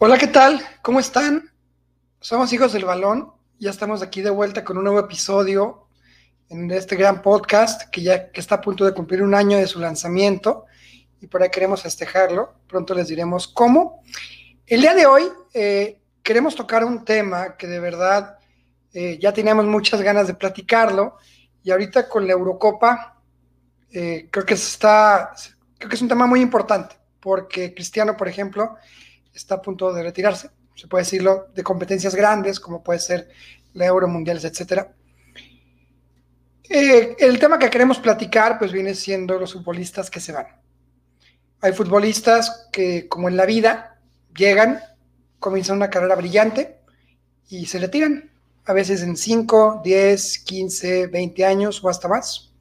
Hola, ¿qué tal? ¿Cómo están? Somos hijos del balón. Ya estamos aquí de vuelta con un nuevo episodio en este gran podcast que ya que está a punto de cumplir un año de su lanzamiento y por ahí queremos festejarlo. Pronto les diremos cómo. El día de hoy eh, queremos tocar un tema que de verdad eh, ya teníamos muchas ganas de platicarlo y ahorita con la Eurocopa eh, creo que está creo que es un tema muy importante porque Cristiano, por ejemplo, está a punto de retirarse, se puede decirlo, de competencias grandes, como puede ser la Euro Mundiales, etc. Eh, el tema que queremos platicar, pues viene siendo los futbolistas que se van. Hay futbolistas que, como en la vida, llegan, comienzan una carrera brillante y se retiran, a veces en 5, 10, 15, 20 años o hasta más.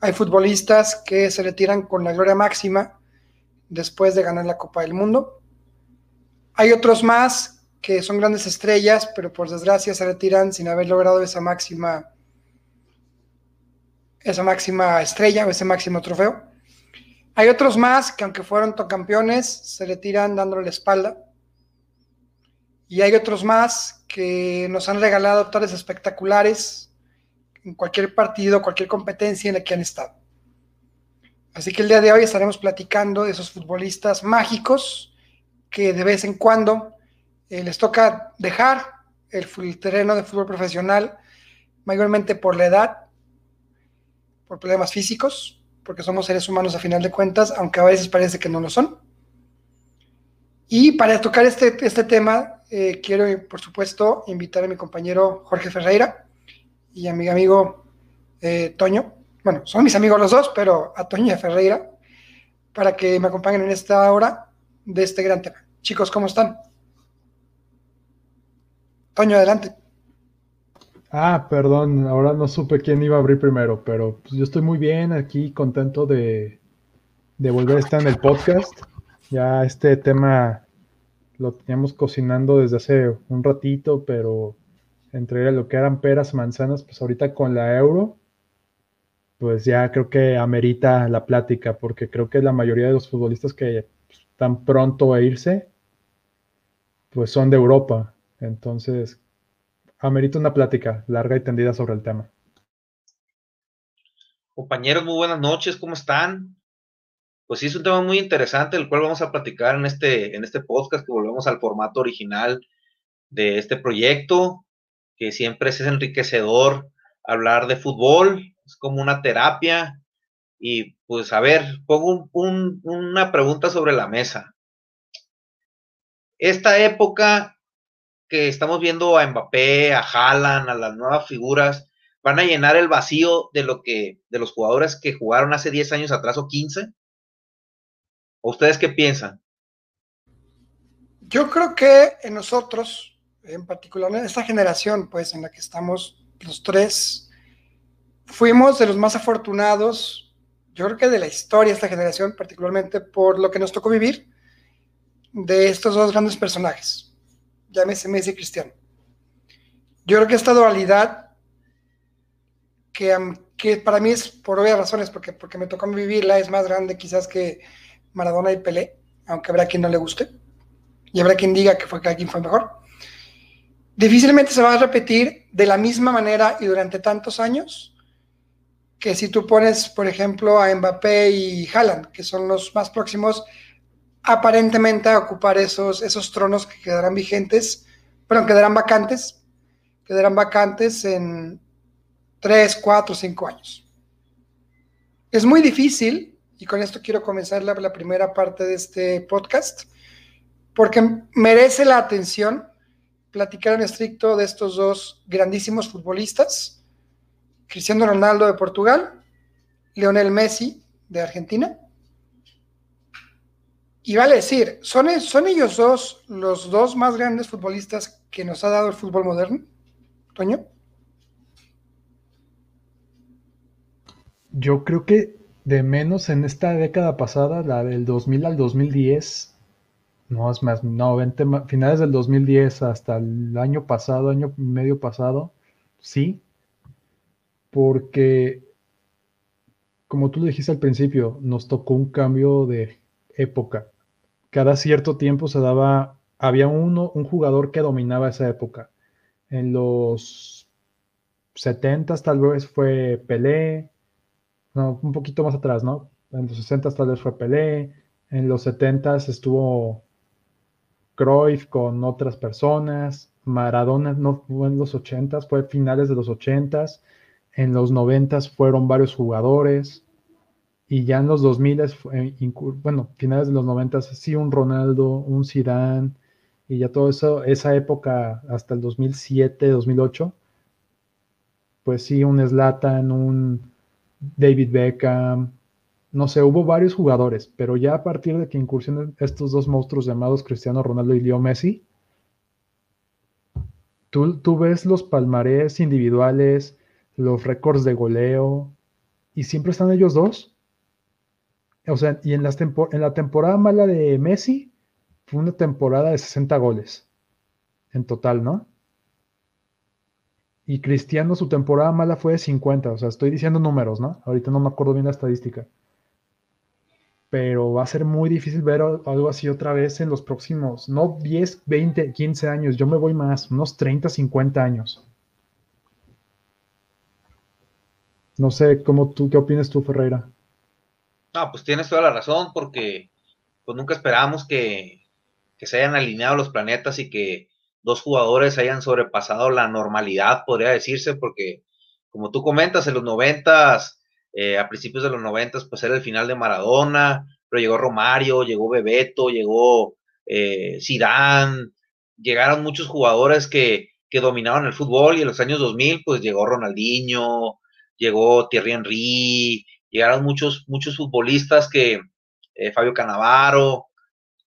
Hay futbolistas que se retiran con la gloria máxima después de ganar la Copa del Mundo hay otros más que son grandes estrellas, pero por desgracia se retiran sin haber logrado esa máxima, esa máxima estrella o ese máximo trofeo. Hay otros más que aunque fueron campeones, se retiran dándole la espalda. Y hay otros más que nos han regalado tales espectaculares en cualquier partido, cualquier competencia en la que han estado. Así que el día de hoy estaremos platicando de esos futbolistas mágicos que de vez en cuando eh, les toca dejar el, terreno de fútbol profesional, mayormente por la edad, por problemas físicos, porque somos seres humanos a final de cuentas, aunque a veces parece que no lo son. Y para tocar este, este tema, eh, quiero, por supuesto, invitar a mi compañero Jorge Ferreira y a mi amigo eh, Toño. Bueno, son mis amigos los dos, pero a Toño y a Ferreira, para que me acompañen en esta hora de este gran tema. Chicos, ¿cómo están? Toño, adelante. Ah, perdón, ahora no supe quién iba a abrir primero, pero pues yo estoy muy bien aquí, contento de, de volver a estar en el podcast. Ya este tema lo teníamos cocinando desde hace un ratito, pero entre lo que eran peras, manzanas, pues ahorita con la euro, pues ya creo que amerita la plática, porque creo que la mayoría de los futbolistas que tan pronto a irse, pues son de Europa. Entonces, amerita una plática larga y tendida sobre el tema. Compañeros, muy buenas noches, ¿cómo están? Pues sí, es un tema muy interesante, el cual vamos a platicar en este, en este podcast, que volvemos al formato original de este proyecto, que siempre es enriquecedor hablar de fútbol, es como una terapia, y pues a ver, pongo una pregunta sobre la mesa. Esta época que estamos viendo a Mbappé, a Haaland, a las nuevas figuras, van a llenar el vacío de lo que, de los jugadores que jugaron hace 10 años atrás o 15? ¿O ustedes qué piensan? Yo creo que en nosotros, en particular en esta generación, pues en la que estamos los tres, fuimos de los más afortunados yo creo que de la historia esta generación, particularmente por lo que nos tocó vivir de estos dos grandes personajes, llámese Messi y Cristiano. Yo creo que esta dualidad, que, para mí es por obvias razones, porque, porque me tocó vivirla, es más grande quizás que Maradona y Pelé, aunque habrá quien no le guste, y habrá quien diga que fue que alguien fue mejor. Difícilmente se va a repetir de la misma manera y durante tantos años que si tú pones, por ejemplo, a Mbappé y Haaland, que son los más próximos aparentemente a ocupar esos, esos tronos que quedarán vigentes, pero quedarán vacantes, quedarán vacantes en 3, 4, 5 años. Es muy difícil, y con esto quiero comenzar la, la primera parte de este podcast, porque merece la atención platicar en estricto de estos dos grandísimos futbolistas Cristiano Ronaldo de Portugal, Lionel Messi de Argentina. Y vale decir, ¿son, ¿son ellos dos los dos más grandes futbolistas que nos ha dado el fútbol moderno? Toño. Yo creo que de menos en esta década pasada, la del 2000 al 2010, no es más, no, 20, finales del 2010 hasta el año pasado, año medio pasado, sí, porque, como tú lo dijiste al principio, nos tocó un cambio de época. Cada cierto tiempo se daba había uno, un jugador que dominaba esa época. En los 70 tal vez fue Pelé, no, un poquito más atrás, ¿no? En los 60 tal vez fue Pelé, en los 70 estuvo Cruyff con otras personas, Maradona no fue en los 80 fue finales de los 80 en los 90 fueron varios jugadores y ya en los 2000 bueno, finales de los 90 sí un Ronaldo, un Zidane y ya todo eso, esa época hasta el 2007, 2008, pues sí, un Zlatan, un David Beckham, no sé, hubo varios jugadores, pero ya a partir de que incursionan estos dos monstruos llamados Cristiano Ronaldo y Leo Messi, tú, tú ves los palmarés individuales, los récords de goleo, y siempre están ellos dos. O sea, y en, las en la temporada mala de Messi, fue una temporada de 60 goles en total, ¿no? Y Cristiano, su temporada mala fue de 50, o sea, estoy diciendo números, ¿no? Ahorita no me acuerdo bien la estadística. Pero va a ser muy difícil ver algo así otra vez en los próximos, no 10, 20, 15 años, yo me voy más, unos 30, 50 años. No sé, ¿cómo tú, qué opinas tú, Ferreira? No, pues tienes toda la razón, porque pues nunca esperábamos que, que se hayan alineado los planetas y que dos jugadores hayan sobrepasado la normalidad, podría decirse, porque como tú comentas, en los noventas, eh, a principios de los noventas, pues era el final de Maradona, pero llegó Romario, llegó Bebeto, llegó eh, Zidane, llegaron muchos jugadores que, que dominaban el fútbol y en los años 2000, pues llegó Ronaldinho, llegó Thierry Henry, llegaron muchos, muchos futbolistas que, eh, Fabio Canavaro,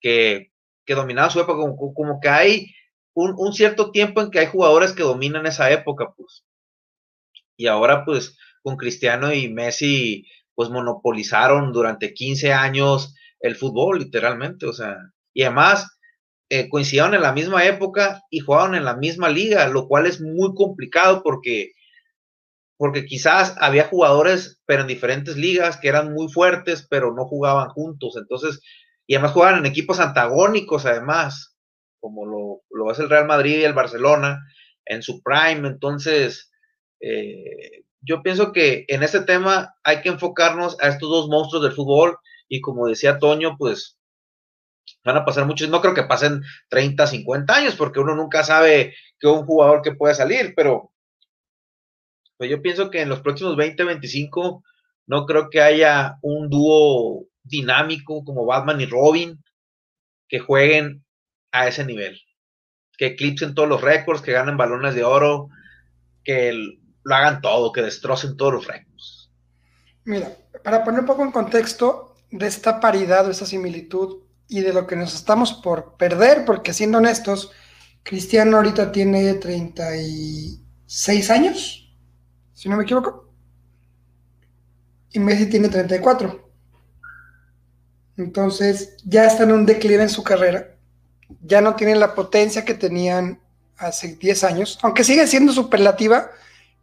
que que dominaba su época, como, que hay un, cierto tiempo en que hay jugadores que dominan esa época, pues. Y ahora, pues, con Cristiano y Messi, pues monopolizaron durante 15 años el fútbol, literalmente, o sea, y además eh, coincidieron en la misma época y jugaban en la misma liga, lo cual es muy complicado porque, porque quizás había jugadores, pero en diferentes ligas, que eran muy fuertes, pero no jugaban juntos, entonces y además juegan en equipos antagónicos, además, como lo, lo es el Real Madrid y el Barcelona, en su prime. Entonces, eh, yo pienso que en este tema hay que enfocarnos a estos dos monstruos del fútbol y como decía Toño, pues van a pasar muchos, no creo que pasen 30, 50 años, porque uno nunca sabe que un jugador que puede salir, pero pues yo pienso que en los próximos 20, 25, no creo que haya un dúo dinámico como Batman y Robin que jueguen a ese nivel, que eclipsen todos los récords, que ganen balones de oro, que lo hagan todo, que destrocen todos los récords. Mira, para poner un poco en contexto de esta paridad o esta similitud y de lo que nos estamos por perder, porque siendo honestos, Cristiano ahorita tiene 36 años, si no me equivoco, y Messi tiene 34. Entonces ya están en un declive en su carrera, ya no tienen la potencia que tenían hace 10 años, aunque sigue siendo superlativa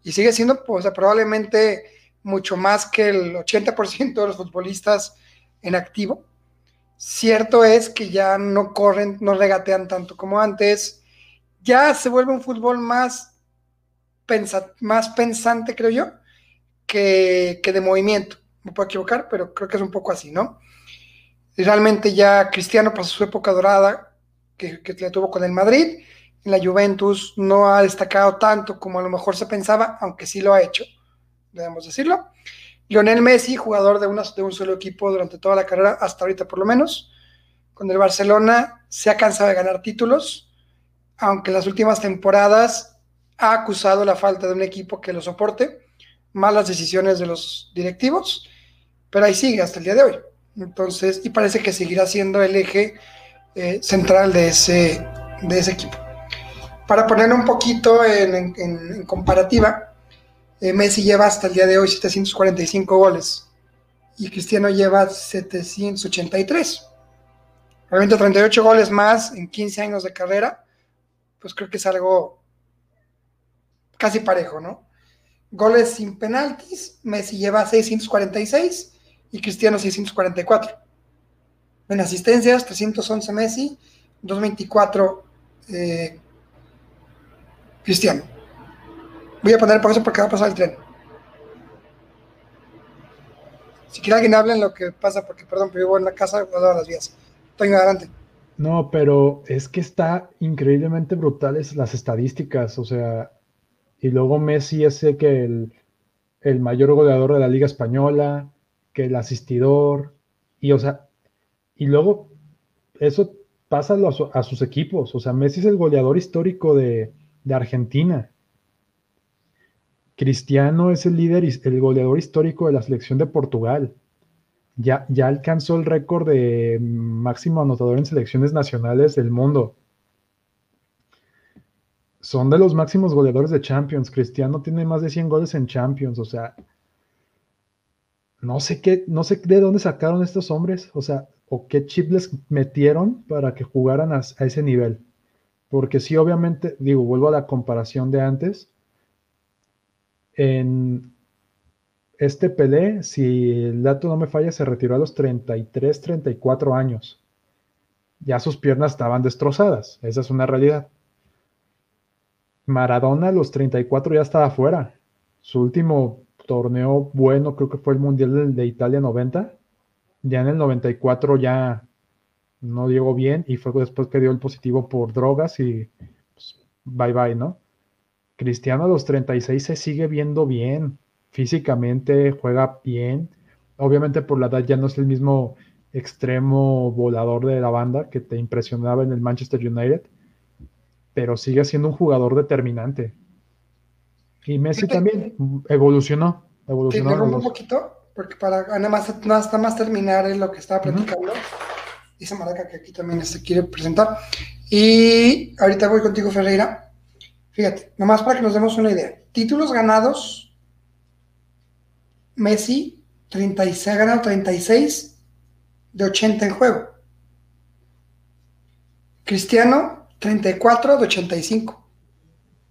y sigue siendo pues, probablemente mucho más que el 80% de los futbolistas en activo. Cierto es que ya no corren, no regatean tanto como antes, ya se vuelve un fútbol más, más pensante, creo yo, que, que de movimiento. Me puedo equivocar, pero creo que es un poco así, ¿no? realmente ya Cristiano pasó su época dorada que, que la tuvo con el Madrid. En la Juventus no ha destacado tanto como a lo mejor se pensaba, aunque sí lo ha hecho, debemos decirlo. Lionel Messi, jugador de, de un solo equipo durante toda la carrera, hasta ahorita por lo menos. Con el Barcelona se ha cansado de ganar títulos, aunque en las últimas temporadas ha acusado la falta de un equipo que lo soporte, malas decisiones de los directivos, pero ahí sigue hasta el día de hoy. Entonces, y parece que seguirá siendo el eje eh, central de ese, de ese equipo. Para poner un poquito en, comparativa, eh, Messi lleva hasta el día de hoy 745 goles y Cristiano lleva 783. Realmente 38 goles más en 15 años de carrera, pues creo que es algo casi parejo, ¿no? Goles sin penaltis, Messi lleva 646 y Cristiano 644. En asistencias, 311 Messi, 2.24 eh, Cristiano. Voy a poner pausa porque va a pasar el tren. Si quiere alguien habla en lo que pasa, porque perdón, pero vivo en la casa de las vías. Estoy adelante. No, pero es que está increíblemente brutales las estadísticas, o sea, y luego Messi es que el, el mayor goleador de la Liga Española, que el asistidor, y o sea, y luego eso pasa a, sus equipos, o sea, Messi es el goleador histórico de, de Argentina. Cristiano es el líder, el goleador histórico de la selección de Portugal. Ya, ya alcanzó el récord de máximo anotador en selecciones nacionales del mundo. Son de los máximos goleadores de Champions. Cristiano tiene más de 100 goles en Champions. O sea, no sé qué, no sé de dónde sacaron estos hombres. O sea, o qué chip les metieron para que jugaran a ese nivel. Porque sí, obviamente, digo, vuelvo a la comparación de antes en este Pelé, si el dato no me falla, se retiró a los 33, 34 años. Ya sus piernas estaban destrozadas, esa es una realidad. Maradona a los 34 ya estaba fuera. Su último torneo bueno creo que fue el Mundial de Italia 90. Ya en el 94 ya no llegó bien y fue después que dio el positivo por drogas y pues, bye bye, ¿no? Cristiano a los 36 se sigue viendo bien, físicamente juega bien. Obviamente por la edad ya no es el mismo extremo volador de la banda que te impresionaba en el Manchester United, pero sigue siendo un jugador determinante. Y Messi también evolucionó. evolucionó un poquito, porque para nada más, nada más terminar lo que estaba platicando. Dice Maraca que aquí también se quiere presentar. Y ahorita voy contigo, Ferreira. Fíjate, nomás para que nos demos una idea. Títulos ganados, Messi 36, ha ganado 36 de 80 en juego. Cristiano 34 de 85.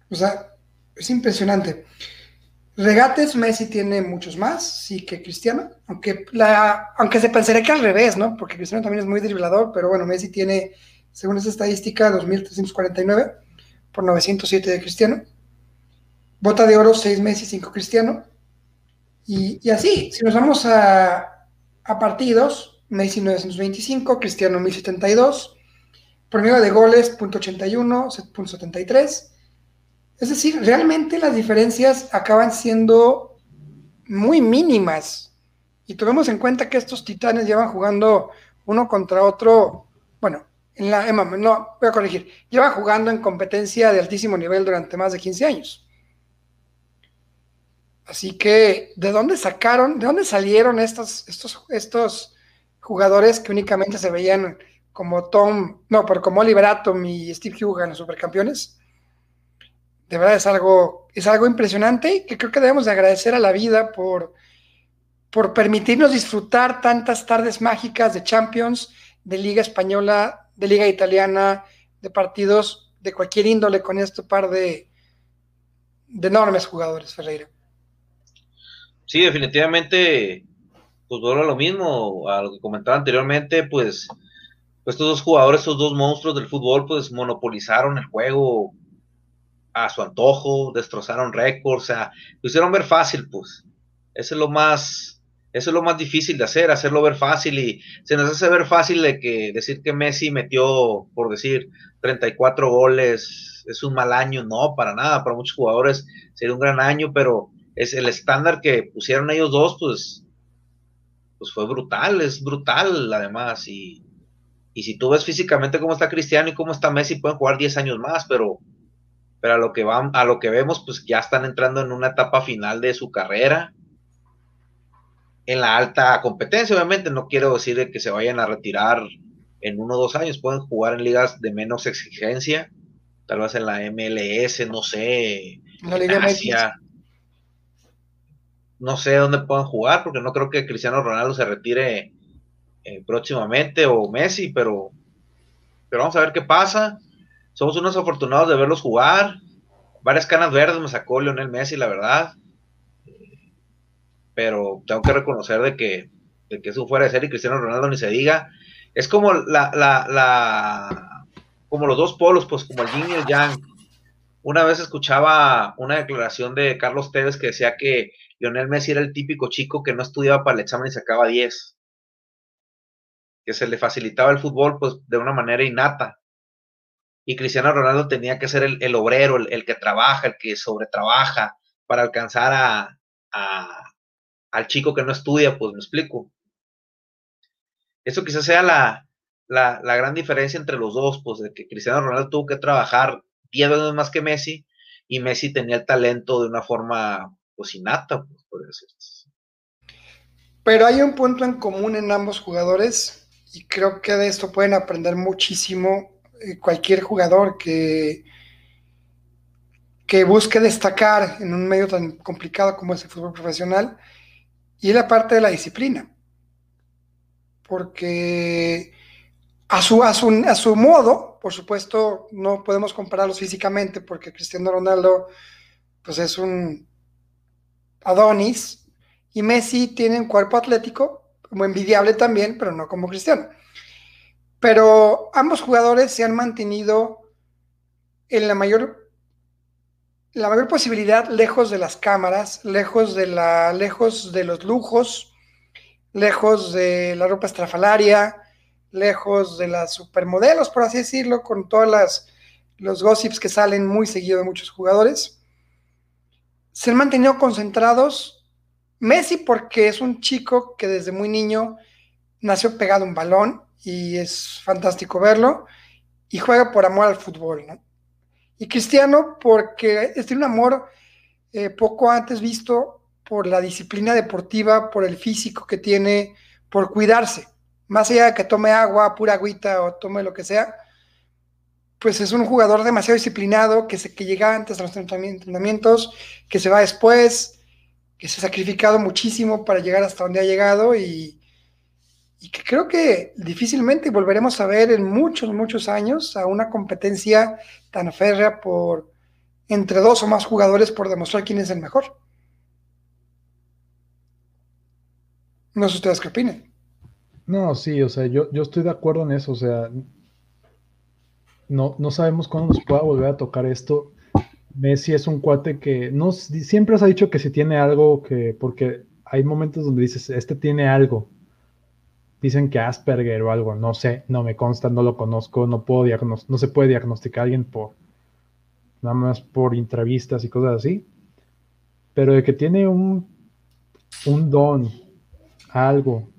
O sea, es impresionante. Regates, Messi tiene muchos más, sí que Cristiano, aunque, la, aunque se pensaría que al revés, ¿no? Porque Cristiano también es muy driblador, pero bueno, Messi tiene, según esa estadística, 2.349 por 907 de Cristiano. Bota de oro, 6 Messi, 5 Cristiano. Y, así, si nos vamos a, partidos, Messi 925, Cristiano 1072, promedio de goles, .81, .73. Es decir, realmente las diferencias acaban siendo muy mínimas. Y tomemos en cuenta que estos titanes llevan jugando uno contra otro, bueno, en la, no, voy a corregir, lleva jugando en competencia de altísimo nivel durante más de 15 años. Así que, ¿de dónde sacaron, de dónde salieron estos, estos jugadores que únicamente se veían como Tom, no, pero como Oliver Atom y Steve Hugan, los supercampeones? De verdad es algo, es algo impresionante que creo que debemos de agradecer a la vida por, por permitirnos disfrutar tantas tardes mágicas de Champions, de Liga Española, de liga italiana, de partidos de cualquier índole con este par de, de enormes jugadores, Ferreira. Sí, definitivamente, pues a lo mismo, a lo que comentaba anteriormente, pues, pues estos dos jugadores, estos dos monstruos del fútbol, pues monopolizaron el juego a su antojo, destrozaron récords, o sea, lo hicieron ver fácil, pues. Eso es lo más, eso es lo más difícil de hacer, hacerlo ver fácil y se nos hace ver fácil de que decir que Messi metió, por decir, 34 goles es un mal año, no, para nada, para muchos jugadores sería un gran año, pero es el estándar que pusieron ellos dos, pues, pues fue brutal, es brutal además y, y si tú ves físicamente cómo está Cristiano y cómo está Messi, pueden jugar 10 años más, pero, pero a lo que van, a lo que vemos, pues ya están entrando en una etapa final de su carrera en la alta competencia, obviamente, no quiero decir que se vayan a retirar en uno o dos años, pueden jugar en ligas de menos exigencia, tal vez en la MLS, no sé, la Liga Asia, no sé dónde puedan jugar, porque no creo que Cristiano Ronaldo se retire eh, próximamente o Messi, pero, pero vamos a ver qué pasa. Somos unos afortunados de verlos jugar. Varias canas verdes me sacó Lionel Messi, la verdad pero tengo que reconocer de que, de que fuera de serie Cristiano Ronaldo ni se diga. Es como la, la, la, como los dos polos, pues como el yin y el yang. Una vez escuchaba una declaración de Carlos Tevez que decía que Lionel Messi era el típico chico que no estudiaba para el examen y sacaba 10. Que se le facilitaba el fútbol pues de una manera innata. Y Cristiano Ronaldo tenía que ser el, obrero, el, que trabaja, el que sobretrabaja para alcanzar a, al chico que no estudia, pues me explico. Eso quizás sea la, la, gran diferencia entre los dos, pues de que Cristiano Ronaldo tuvo que trabajar 10 veces más que Messi y Messi tenía el talento de una forma pues innata, pues, por decirlo Pero hay un punto en común en ambos jugadores y creo que de esto pueden aprender muchísimo eh, cualquier jugador que, que busque destacar en un medio tan complicado como es el fútbol profesional y la parte de la disciplina. Porque a su, a su, modo, por supuesto, no podemos compararlos físicamente porque Cristiano Ronaldo pues es un Adonis y Messi tiene un cuerpo atlético, como envidiable también, pero no como Cristiano. Pero ambos jugadores se han mantenido en la mayor, la mayor posibilidad lejos de las cámaras, lejos de, la, lejos de los lujos, lejos de la ropa estrafalaria, lejos de las supermodelos, por así decirlo, con todos los gossips que salen muy seguido de muchos jugadores. Se han mantenido concentrados. Messi porque es un chico que desde muy niño nació pegado a un balón y es fantástico verlo y juega por amor al fútbol, Y Cristiano porque tiene un amor eh, poco antes visto por la disciplina deportiva, por el físico que tiene, por cuidarse. Más allá de que tome agua, pura agüita o tome lo que sea, pues es un jugador demasiado disciplinado, que, se, que llega antes de los entrenamientos, que se va después, que se ha sacrificado muchísimo para llegar hasta donde ha llegado y, que creo que difícilmente volveremos a ver en muchos, muchos años a una competencia tan férrea por entre dos o más jugadores por demostrar quién es el mejor. No sé ustedes qué opinan. No, sí, o sea, yo, yo estoy de acuerdo en eso, o sea, no, no sabemos cuándo nos pueda volver a tocar esto. Messi es un cuate que no siempre se ha dicho que si tiene algo que, porque hay momentos donde dices, este tiene algo. Dicen que Asperger o algo, no sé, no me consta, no lo conozco, no puedo no se puede diagnosticar a alguien por nada más por entrevistas y cosas así. Pero de que tiene un, un don, algo,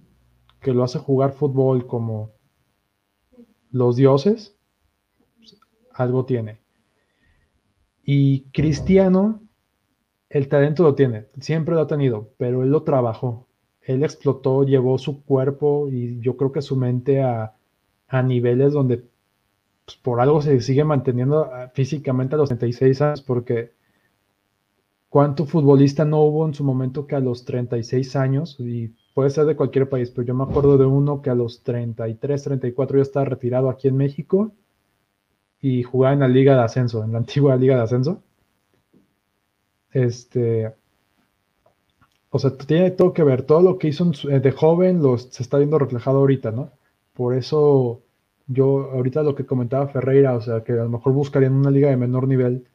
que lo hace jugar fútbol como los dioses, algo tiene. Y Cristiano, el talento lo tiene, siempre lo ha tenido, pero él lo trabajó. Él explotó, llevó su cuerpo y yo creo que su mente a, niveles donde pues, por algo se sigue manteniendo ah, físicamente a los 36 años, porque ¿cuánto futbolista no hubo en su momento que a los 36 años, y puede ser de cualquier país, pero yo me acuerdo de uno que a los 33, 34 ya estaba retirado aquí en México y jugaba en la Liga de Ascenso, en la antigua Liga de Ascenso. Este, o sea, tiene todo que ver, todo lo que hizo eh, de joven lo, se está viendo reflejado ahorita, ¿no? Por eso yo ahorita lo que comentaba Ferreira, o sea, que a lo mejor buscarían una liga de menor nivel.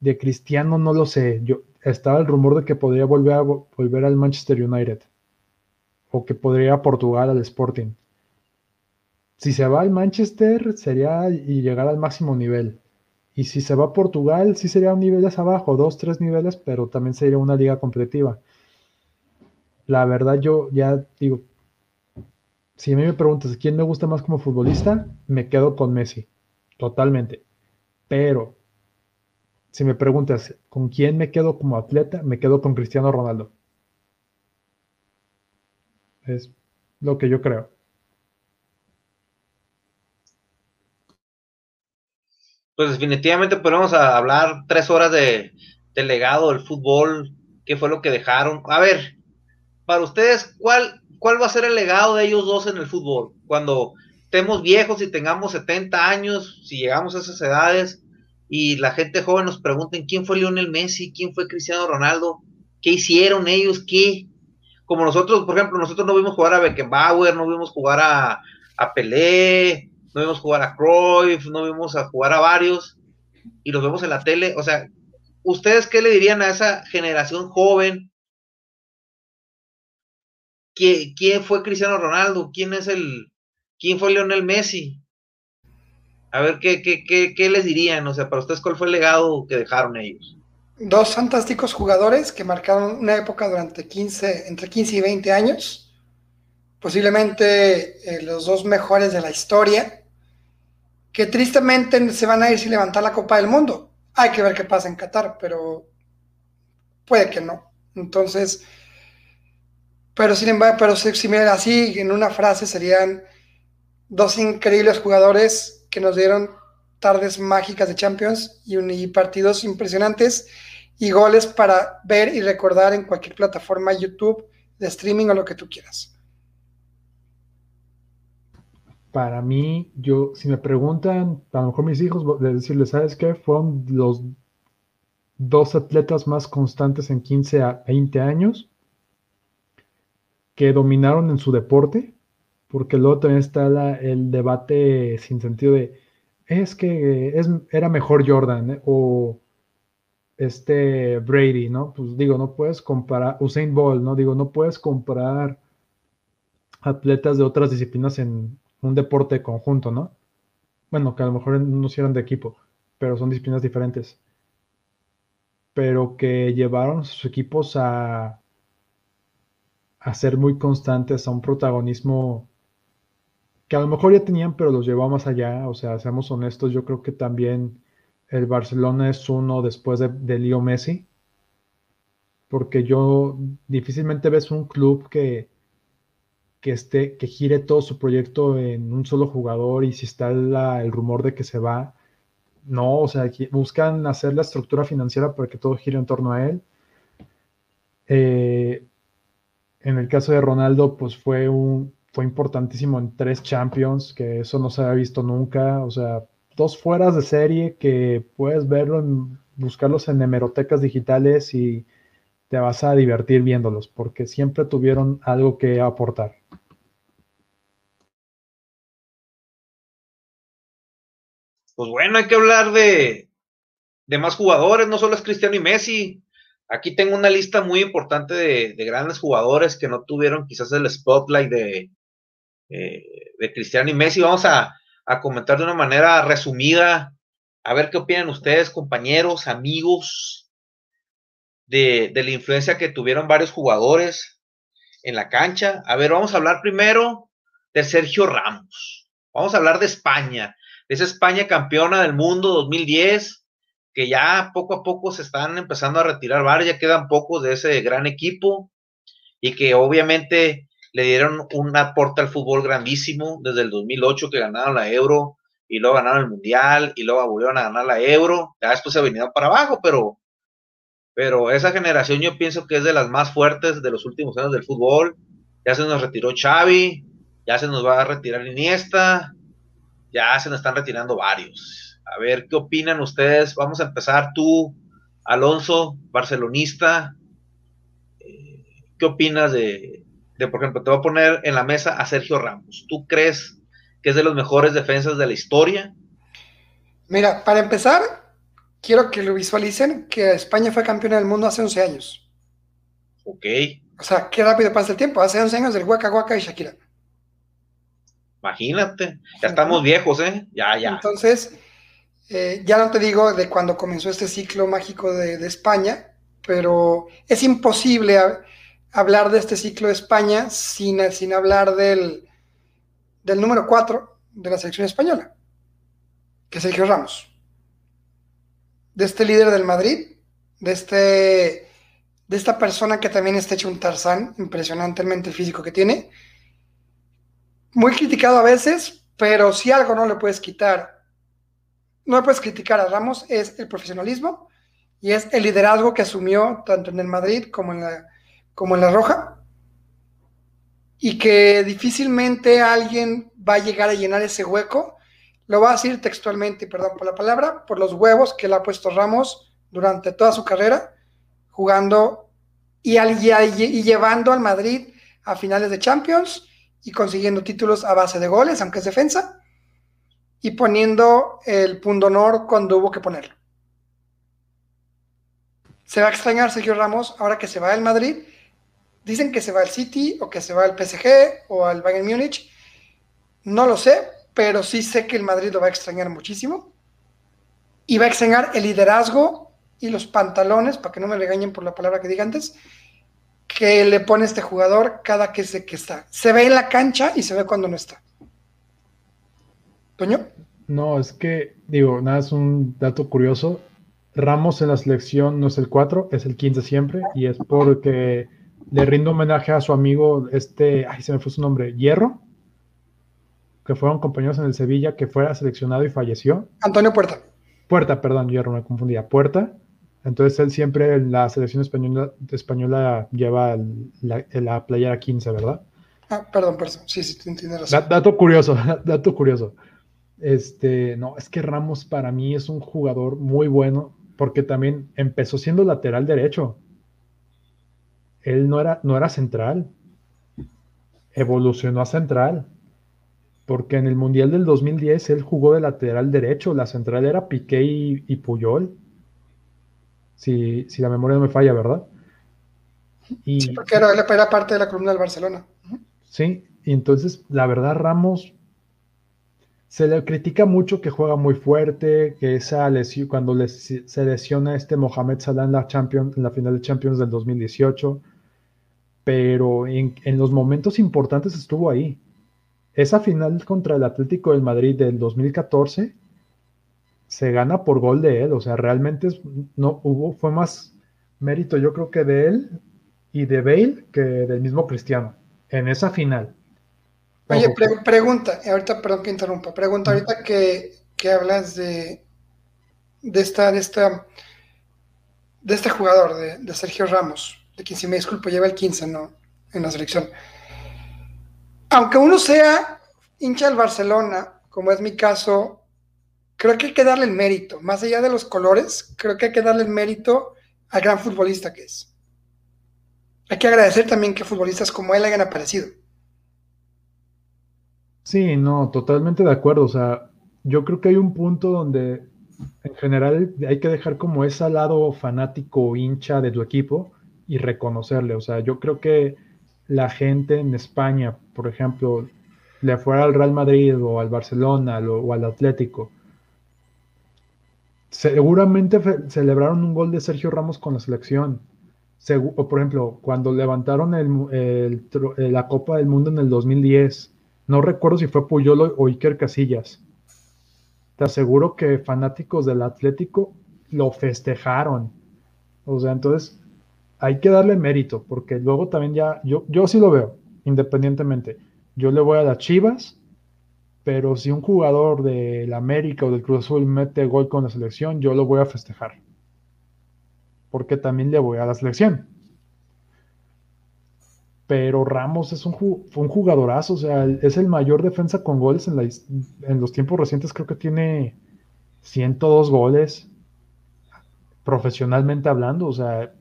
De Cristiano no lo sé, yo estaba el rumor de que podría volver a volver al Manchester United o que podría ir a Portugal al Sporting. Si se va al Manchester, sería y llegar al máximo nivel. Y si se va a Portugal, sí sería un nivel abajo, dos, tres niveles, pero también sería una liga competitiva. La verdad, yo ya digo, si a mí me preguntas quién me gusta más como futbolista, me quedo con Messi, totalmente. Pero si me preguntas con quién me quedo como atleta, me quedo con Cristiano Ronaldo. Es lo que yo creo. Pues definitivamente podemos hablar tres horas de, legado del fútbol, qué fue lo que dejaron. A ver, para ustedes, ¿cuál, ¿cuál va a ser el legado de ellos dos en el fútbol? Cuando estemos viejos y tengamos 70 años, si llegamos a esas edades, y la gente joven nos pregunten quién fue Lionel Messi, quién fue Cristiano Ronaldo, qué hicieron ellos, qué, como nosotros, por ejemplo, nosotros no vimos jugar a Beckenbauer, no vimos jugar a, a Pelé, no vimos jugar a Cruyff, no vimos a jugar a varios, y los vemos en la tele. O sea, ¿ustedes qué le dirían a esa generación joven? ¿Quién fue Cristiano Ronaldo? ¿Quién es el, quién fue Lionel Messi? A ver, ¿qué, qué, qué, qué les dirían? O sea, para ustedes, ¿cuál fue el legado que dejaron ellos? Dos fantásticos jugadores que marcaron una época durante 15, entre 15 y 20 años. Posiblemente eh, los dos mejores de la historia. Que tristemente se van a ir sin levantar la Copa del Mundo. Hay que ver qué pasa en Qatar, pero puede que no. Entonces, pero sin embargo, pero si, si así en una frase serían dos increíbles jugadores que nos dieron tardes mágicas de Champions y, partidos impresionantes y goles para ver y recordar en cualquier plataforma, YouTube, de streaming o lo que tú quieras. Para mí, yo, si me preguntan, a lo mejor mis hijos, de decirles, ¿sabes qué? Fueron los dos atletas más constantes en 15 a 20 años que dominaron en su deporte, porque luego también está el debate sin sentido de, es que es, era mejor Jordan ¿eh? o este Brady, ¿no? Pues digo, no puedes comparar, Usain Bolt, ¿no? Digo, no puedes comparar atletas de otras disciplinas en un deporte conjunto, ¿no? Bueno, que a lo mejor no hicieron de equipo, pero son disciplinas diferentes. Pero que llevaron sus equipos a a ser muy constantes, a un protagonismo que a lo mejor ya tenían, pero los llevó más allá. O sea, seamos honestos, yo creo que también el Barcelona es uno después de, de Leo Messi, porque yo difícilmente ves un club que, que, esté, que gire todo su proyecto en un solo jugador y si está el rumor de que se va, no, o sea, buscan hacer la estructura financiera para que todo gire en torno a él. Eh, en el caso de Ronaldo, pues fue un fue importantísimo en tres Champions, que eso no se había visto nunca. O sea, dos fueras de serie que puedes verlo, en, buscarlos en hemerotecas digitales y te vas a divertir viéndolos, porque siempre tuvieron algo que aportar. Pues bueno, hay que hablar de, de más jugadores, no solo es Cristiano y Messi. Aquí tengo una lista muy importante de, grandes jugadores que no tuvieron quizás el spotlight de, eh, de Cristiano y Messi. Vamos a, comentar de una manera resumida, a ver qué opinan ustedes, compañeros, amigos, de, de la influencia que tuvieron varios jugadores en la cancha. A ver, vamos a hablar primero de Sergio Ramos. Vamos a hablar de España, de esa España campeona del mundo 2010 que ya poco a poco se están empezando a retirar varios, ya quedan pocos de ese gran equipo y que obviamente le dieron un aporte al fútbol grandísimo desde el 2008 que ganaron la Euro y luego ganaron el Mundial y luego volvieron a ganar la Euro, ya después se vinieron para abajo, pero, pero esa generación yo pienso que es de las más fuertes de los últimos años del fútbol, ya se nos retiró Xavi, ya se nos va a retirar Iniesta, ya se nos están retirando varios a ver, ¿qué opinan ustedes? Vamos a empezar tú, Alonso, barcelonista. Eh, ¿Qué opinas de, por ejemplo, te voy a poner en la mesa a Sergio Ramos? ¿Tú crees que es de los mejores defensas de la historia? Mira, para empezar, quiero que lo visualicen que España fue campeona del mundo hace 11 años. Ok. O sea, qué rápido pasa el tiempo. Hace 11 años del Huaca Huaca y Shakira. Imagínate, ya estamos viejos, ¿eh? Ya, ya. Entonces, eh, ya no te digo de cuando comenzó este ciclo mágico de, España, pero es imposible hablar de este ciclo de España sin, sin hablar del, del número 4 de la selección española, que es Sergio Ramos. De este líder del Madrid, de, este, de esta persona que también está hecho un tarzán, impresionantemente el físico que tiene. Muy criticado a veces, pero si algo no le puedes quitar no puedes criticar a Ramos, es el profesionalismo y es el liderazgo que asumió tanto en el Madrid como en la, como en la Roja. Y que difícilmente alguien va a llegar a llenar ese hueco. Lo va a decir textualmente, perdón por la palabra, por los huevos que le ha puesto Ramos durante toda su carrera, jugando y, y llevando al Madrid a finales de Champions y consiguiendo títulos a base de goles, aunque es defensa y poniendo el punto honor cuando hubo que ponerlo. Se va a extrañar Sergio Ramos ahora que se va al Madrid. Dicen que se va al City o que se va al PSG o al Bayern Múnich. No lo sé, pero sí sé que el Madrid lo va a extrañar muchísimo. Y va a extrañar el liderazgo y los pantalones, para que no me regañen por la palabra que diga antes, que le pone este jugador cada que, se, que está. Se ve en la cancha y se ve cuando no está. ¿Toño? No, es que, digo, nada, es un dato curioso. Ramos en la selección no es el 4, es el 15 siempre, y es porque le rindo homenaje a su amigo, este, ay, se me fue su nombre, Hierro, que fueron compañeros en el Sevilla, que fuera seleccionado y falleció. Antonio Puerta. Puerta, perdón, Hierro, me confundía. Puerta. Entonces él siempre en la selección española, española lleva la, la, playera 15, ¿verdad? Ah, perdón, perdón. Sí, sí, tienes razón. Dato curioso, dato curioso. Este, no, es que Ramos para mí es un jugador muy bueno porque también empezó siendo lateral derecho. Él no era, no era central. Evolucionó a central porque en el Mundial del 2010 él jugó de lateral derecho, la central era Piqué y, Puyol, si, la memoria no me falla, ¿verdad? Y, sí, porque era, era, parte de la columna del Barcelona. Sí, y entonces la verdad Ramos se le critica mucho que juega muy fuerte, que esa lesión, cuando se lesiona este Mohamed Salah en la, Champions, en la final de Champions del 2018, pero en los momentos importantes estuvo ahí esa final contra el Atlético del Madrid del 2014 se gana por gol de él, o sea, realmente no hubo, fue más mérito yo creo que de él y de Bale que del mismo Cristiano en esa final. Oye, pregunta, ahorita, perdón que interrumpa, pregunta ahorita que, hablas de, de esta, de esta, de este jugador, de, de Sergio Ramos, de quien si me disculpo lleva el 15, ¿no? En la selección aunque uno sea hincha del Barcelona, como es mi caso, creo que hay que darle el mérito. Más allá de los colores, creo que hay que darle el mérito al gran futbolista que es. Hay que agradecer también que futbolistas como él hayan aparecido. Sí, no, totalmente de acuerdo. O sea, yo creo que hay un punto donde en general hay que dejar como ese lado fanático hincha de tu equipo y reconocerle. O sea, yo creo que la gente en España, por ejemplo, le fuera al Real Madrid o al Barcelona o al Atlético, seguramente celebraron un gol de Sergio Ramos con la selección. o por ejemplo, cuando levantaron la Copa del Mundo en el 2010, no recuerdo si fue Puyol o Iker Casillas. Te aseguro que fanáticos del Atlético lo festejaron. O sea, entonces hay que darle mérito, porque luego también ya, yo, yo sí lo veo, independientemente. Yo le voy a las Chivas, pero si un jugador del América o del Cruz Azul mete gol con la selección, yo lo voy a festejar. Porque también le voy a la selección. Pero Ramos es un, jugadorazo, o sea, es el mayor defensa con goles en, los tiempos recientes, creo que tiene 102 goles profesionalmente hablando, o sea,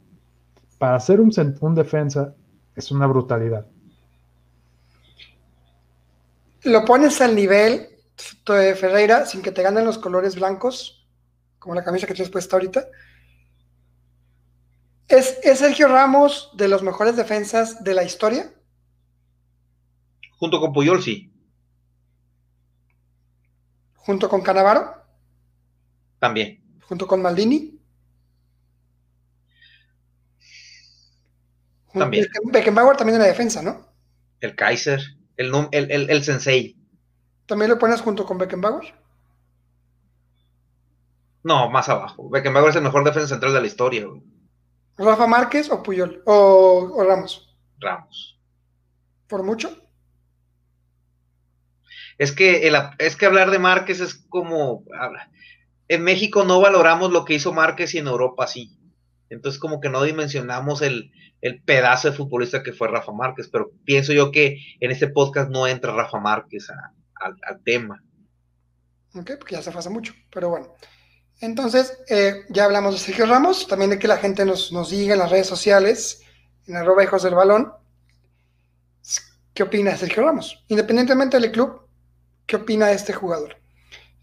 para un, un defensa es una brutalidad. Lo pones al nivel de Ferreira sin que te ganen los colores blancos, como la camisa que tienes puesta ahorita. ¿Es, ¿Es, Sergio Ramos de los mejores defensas de la historia? Junto con Puyol, sí. ¿Junto con Canavaro? También. ¿Junto con Maldini? También. Beckenbauer también en la defensa, ¿no? El Kaiser, el, el, el, Sensei. ¿También lo pones junto con Beckenbauer? No, más abajo. Beckenbauer es el mejor defensa central de la historia. ¿Rafa Márquez o Puyol? ¿O, Ramos? Ramos. ¿Por mucho? Es que, el, es que hablar de Márquez es como... En México no valoramos lo que hizo Márquez y en Europa sí. Entonces como que no dimensionamos el, el pedazo de futbolista que fue Rafa Márquez, pero pienso yo que en este podcast no entra Rafa Márquez al tema. Ok, porque ya se hace mucho, pero bueno. Entonces, eh, ya hablamos de Sergio Ramos, también de que la gente nos, nos diga en las redes sociales, en arroba hijos del balón, ¿qué opina Sergio Ramos? Independientemente del club, ¿qué opina de este jugador?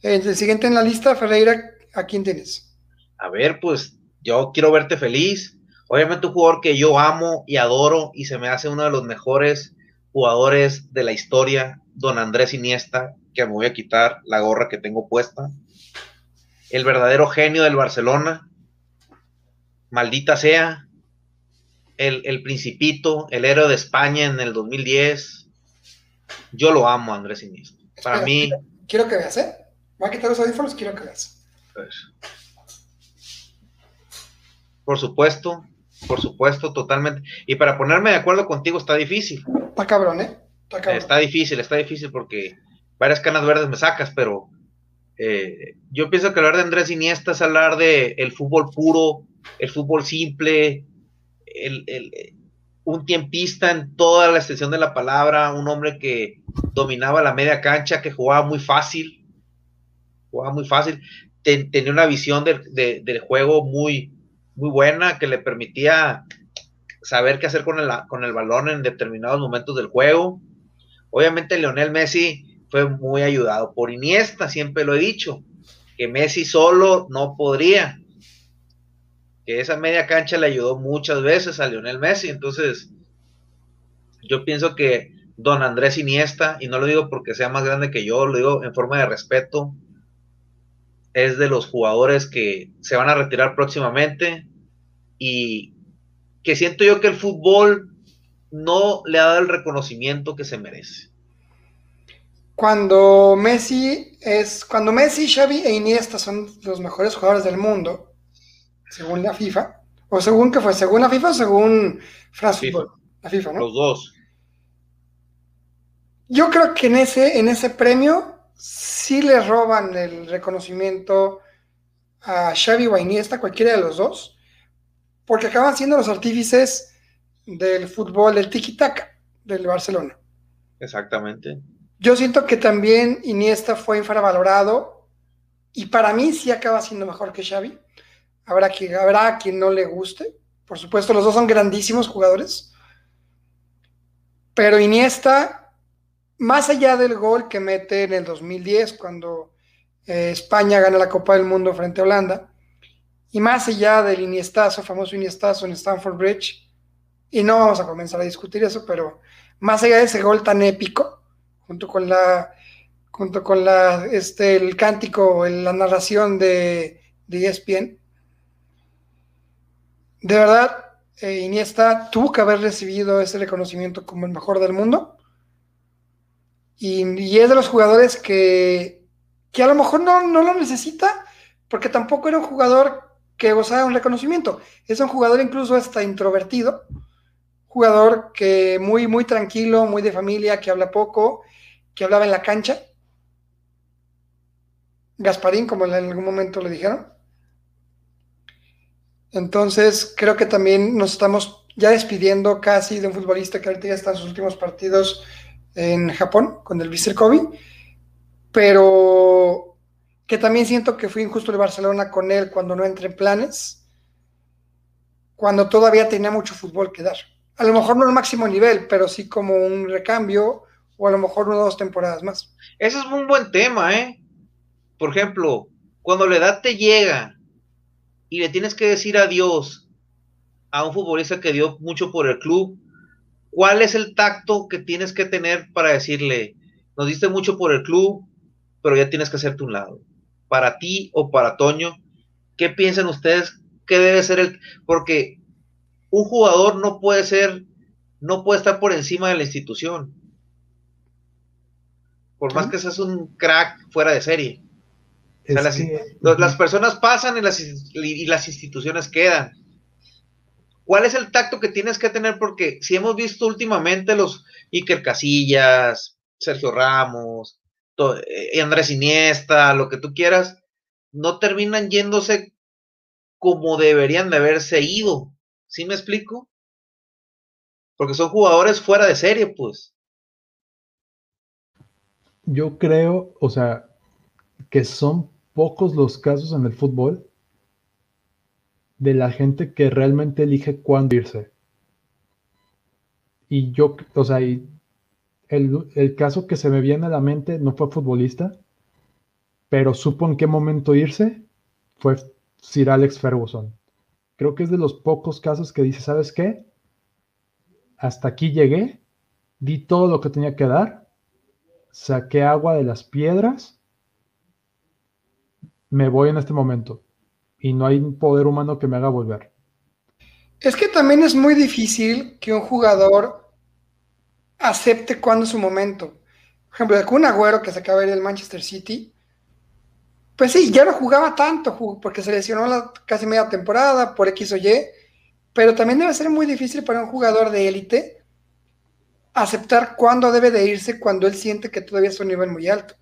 El siguiente en la lista, Ferreira, ¿a quién tienes? A ver, pues yo quiero verte feliz. Obviamente un jugador que yo amo y adoro y se me hace uno de los mejores jugadores de la historia, don Andrés Iniesta, que me voy a quitar la gorra que tengo puesta. El verdadero genio del Barcelona. Maldita sea. El, el principito, el héroe de España en el 2010. Yo lo amo, Andrés Iniesta. Para mí. Quiero que veas, ¿eh? Voy a quitar los audífonos, quiero que veas. Pues, por supuesto, por supuesto, totalmente. Y para ponerme de acuerdo contigo está difícil. Está cabrón, ¿eh? Está, cabrón. está difícil, está difícil porque varias canas verdes me sacas, pero eh, yo pienso que hablar de Andrés Iniesta es hablar de el fútbol puro, el fútbol simple, el, un tiempista en toda la extensión de la palabra, un hombre que dominaba la media cancha, que jugaba muy fácil, jugaba muy fácil, tenía una visión del juego muy, muy buena que le permitía saber qué hacer con el, con el balón en determinados momentos del juego. Obviamente Leonel Messi fue muy ayudado por Iniesta, siempre lo he dicho, que Messi solo no podría, que esa media cancha le ayudó muchas veces a Lionel Messi, entonces yo pienso que don Andrés Iniesta, y no lo digo porque sea más grande que yo, lo digo en forma de respeto, es de los jugadores que se van a retirar próximamente y que siento yo que el fútbol no le ha dado el reconocimiento que se merece. Cuando Messi es, cuando Messi, Xavi e Iniesta son los mejores jugadores del mundo, según la FIFA, o según que fue, según la FIFA o según France la FIFA, ¿no? Los dos. Yo creo que en ese, en ese premio sí le roban el reconocimiento a Xavi o a Iniesta, cualquiera de los dos, porque acaban siendo los artífices del fútbol, del tiki-taka del Barcelona. Exactamente. Yo siento que también Iniesta fue infravalorado y para mí sí acaba siendo mejor que Xavi. Habrá, que, habrá quien no le guste. Por supuesto, los dos son grandísimos jugadores. Pero Iniesta más allá del gol que mete en el 2010 cuando eh, España gana la Copa del Mundo frente a Holanda, y más allá del Iniestazo, famoso Iniestazo en Stamford Bridge, y no vamos a comenzar a discutir eso, pero más allá de ese gol tan épico, junto con la junto con la este el cántico, la narración de, de ESPN, de verdad eh, Iniesta tuvo que haber recibido ese reconocimiento como el mejor del mundo y, es de los jugadores que, que a lo mejor no, no, lo necesita, porque tampoco era un jugador que gozaba un reconocimiento. Es un jugador incluso hasta introvertido, jugador que muy, muy tranquilo, muy de familia, que habla poco, que hablaba en la cancha. Gasparín, como en algún momento le dijeron. Entonces, creo que también nos estamos ya despidiendo casi de un futbolista que ahorita ya está en sus últimos partidos en Japón con el Vissel Kobe, pero que también siento que fue injusto el Barcelona con él cuando no entré en planes, cuando todavía tenía mucho fútbol que dar. A lo mejor no al máximo nivel, pero sí como un recambio o a lo mejor una o dos temporadas más. Ese es un buen tema, ¿eh? Por ejemplo, cuando la edad te llega y le tienes que decir adiós a un futbolista que dio mucho por el club, ¿Cuál es el tacto que tienes que tener para decirle, nos diste mucho por el club, pero ya tienes que hacerte un lado? Para ti o para Toño, ¿qué piensan ustedes que debe ser el... Porque un jugador no puede ser, no puede estar por encima de la institución. Por más que seas un crack fuera de serie. las, personas pasan y las, y las instituciones quedan. ¿Cuál es el tacto que tienes que tener? Porque si hemos visto últimamente los Iker Casillas, Sergio Ramos, eh, Andrés Iniesta, lo que tú quieras, no terminan yéndose como deberían de haberse ido. ¿Sí me explico? Porque son jugadores fuera de serie, pues. Yo creo, o sea, que son pocos los casos en el fútbol de la gente que realmente elige cuándo irse. Y yo, o sea, el, caso que se me viene a la mente no fue futbolista, pero supo en qué momento irse, fue Sir Alex Ferguson. Creo que es de los pocos casos que dice, ¿sabes qué? Hasta aquí llegué, di todo lo que tenía que dar, saqué agua de las piedras, me voy en este momento y no hay un poder humano que me haga volver. Es que también es muy difícil que un jugador acepte cuándo es su momento. Por ejemplo, de un Agüero que se acaba de ir del Manchester City, pues sí, ya no jugaba tanto porque se lesionó la casi media temporada por X o Y, pero también debe ser muy difícil para un jugador de élite aceptar cuándo debe de irse cuando él siente que todavía es un nivel muy alto.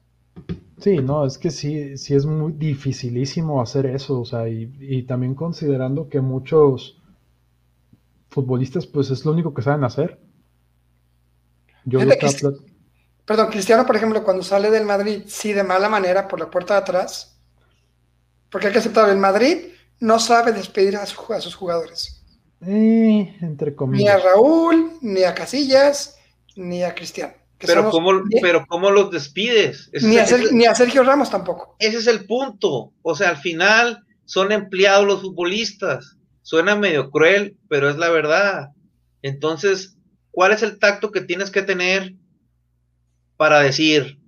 Sí, no, es que sí, sí es muy dificilísimo hacer eso, o sea, y, también considerando que muchos futbolistas, pues es lo único que saben hacer. Yo Perdón, Cristiano, por ejemplo, cuando sale del Madrid, sí, de mala manera, por la puerta de atrás, porque hay que aceptar, el Madrid no sabe despedir a, sus jugadores. Eh, entre comillas. Ni a Raúl, ni a Casillas, ni a Cristiano. Pero ¿cómo, pero ¿cómo los despides? Ni a, ni a, Sergio Ramos tampoco. Ese es el punto. O sea, al final son empleados los futbolistas. Suena medio cruel, pero es la verdad. Entonces, ¿cuál es el tacto que tienes que tener para decir,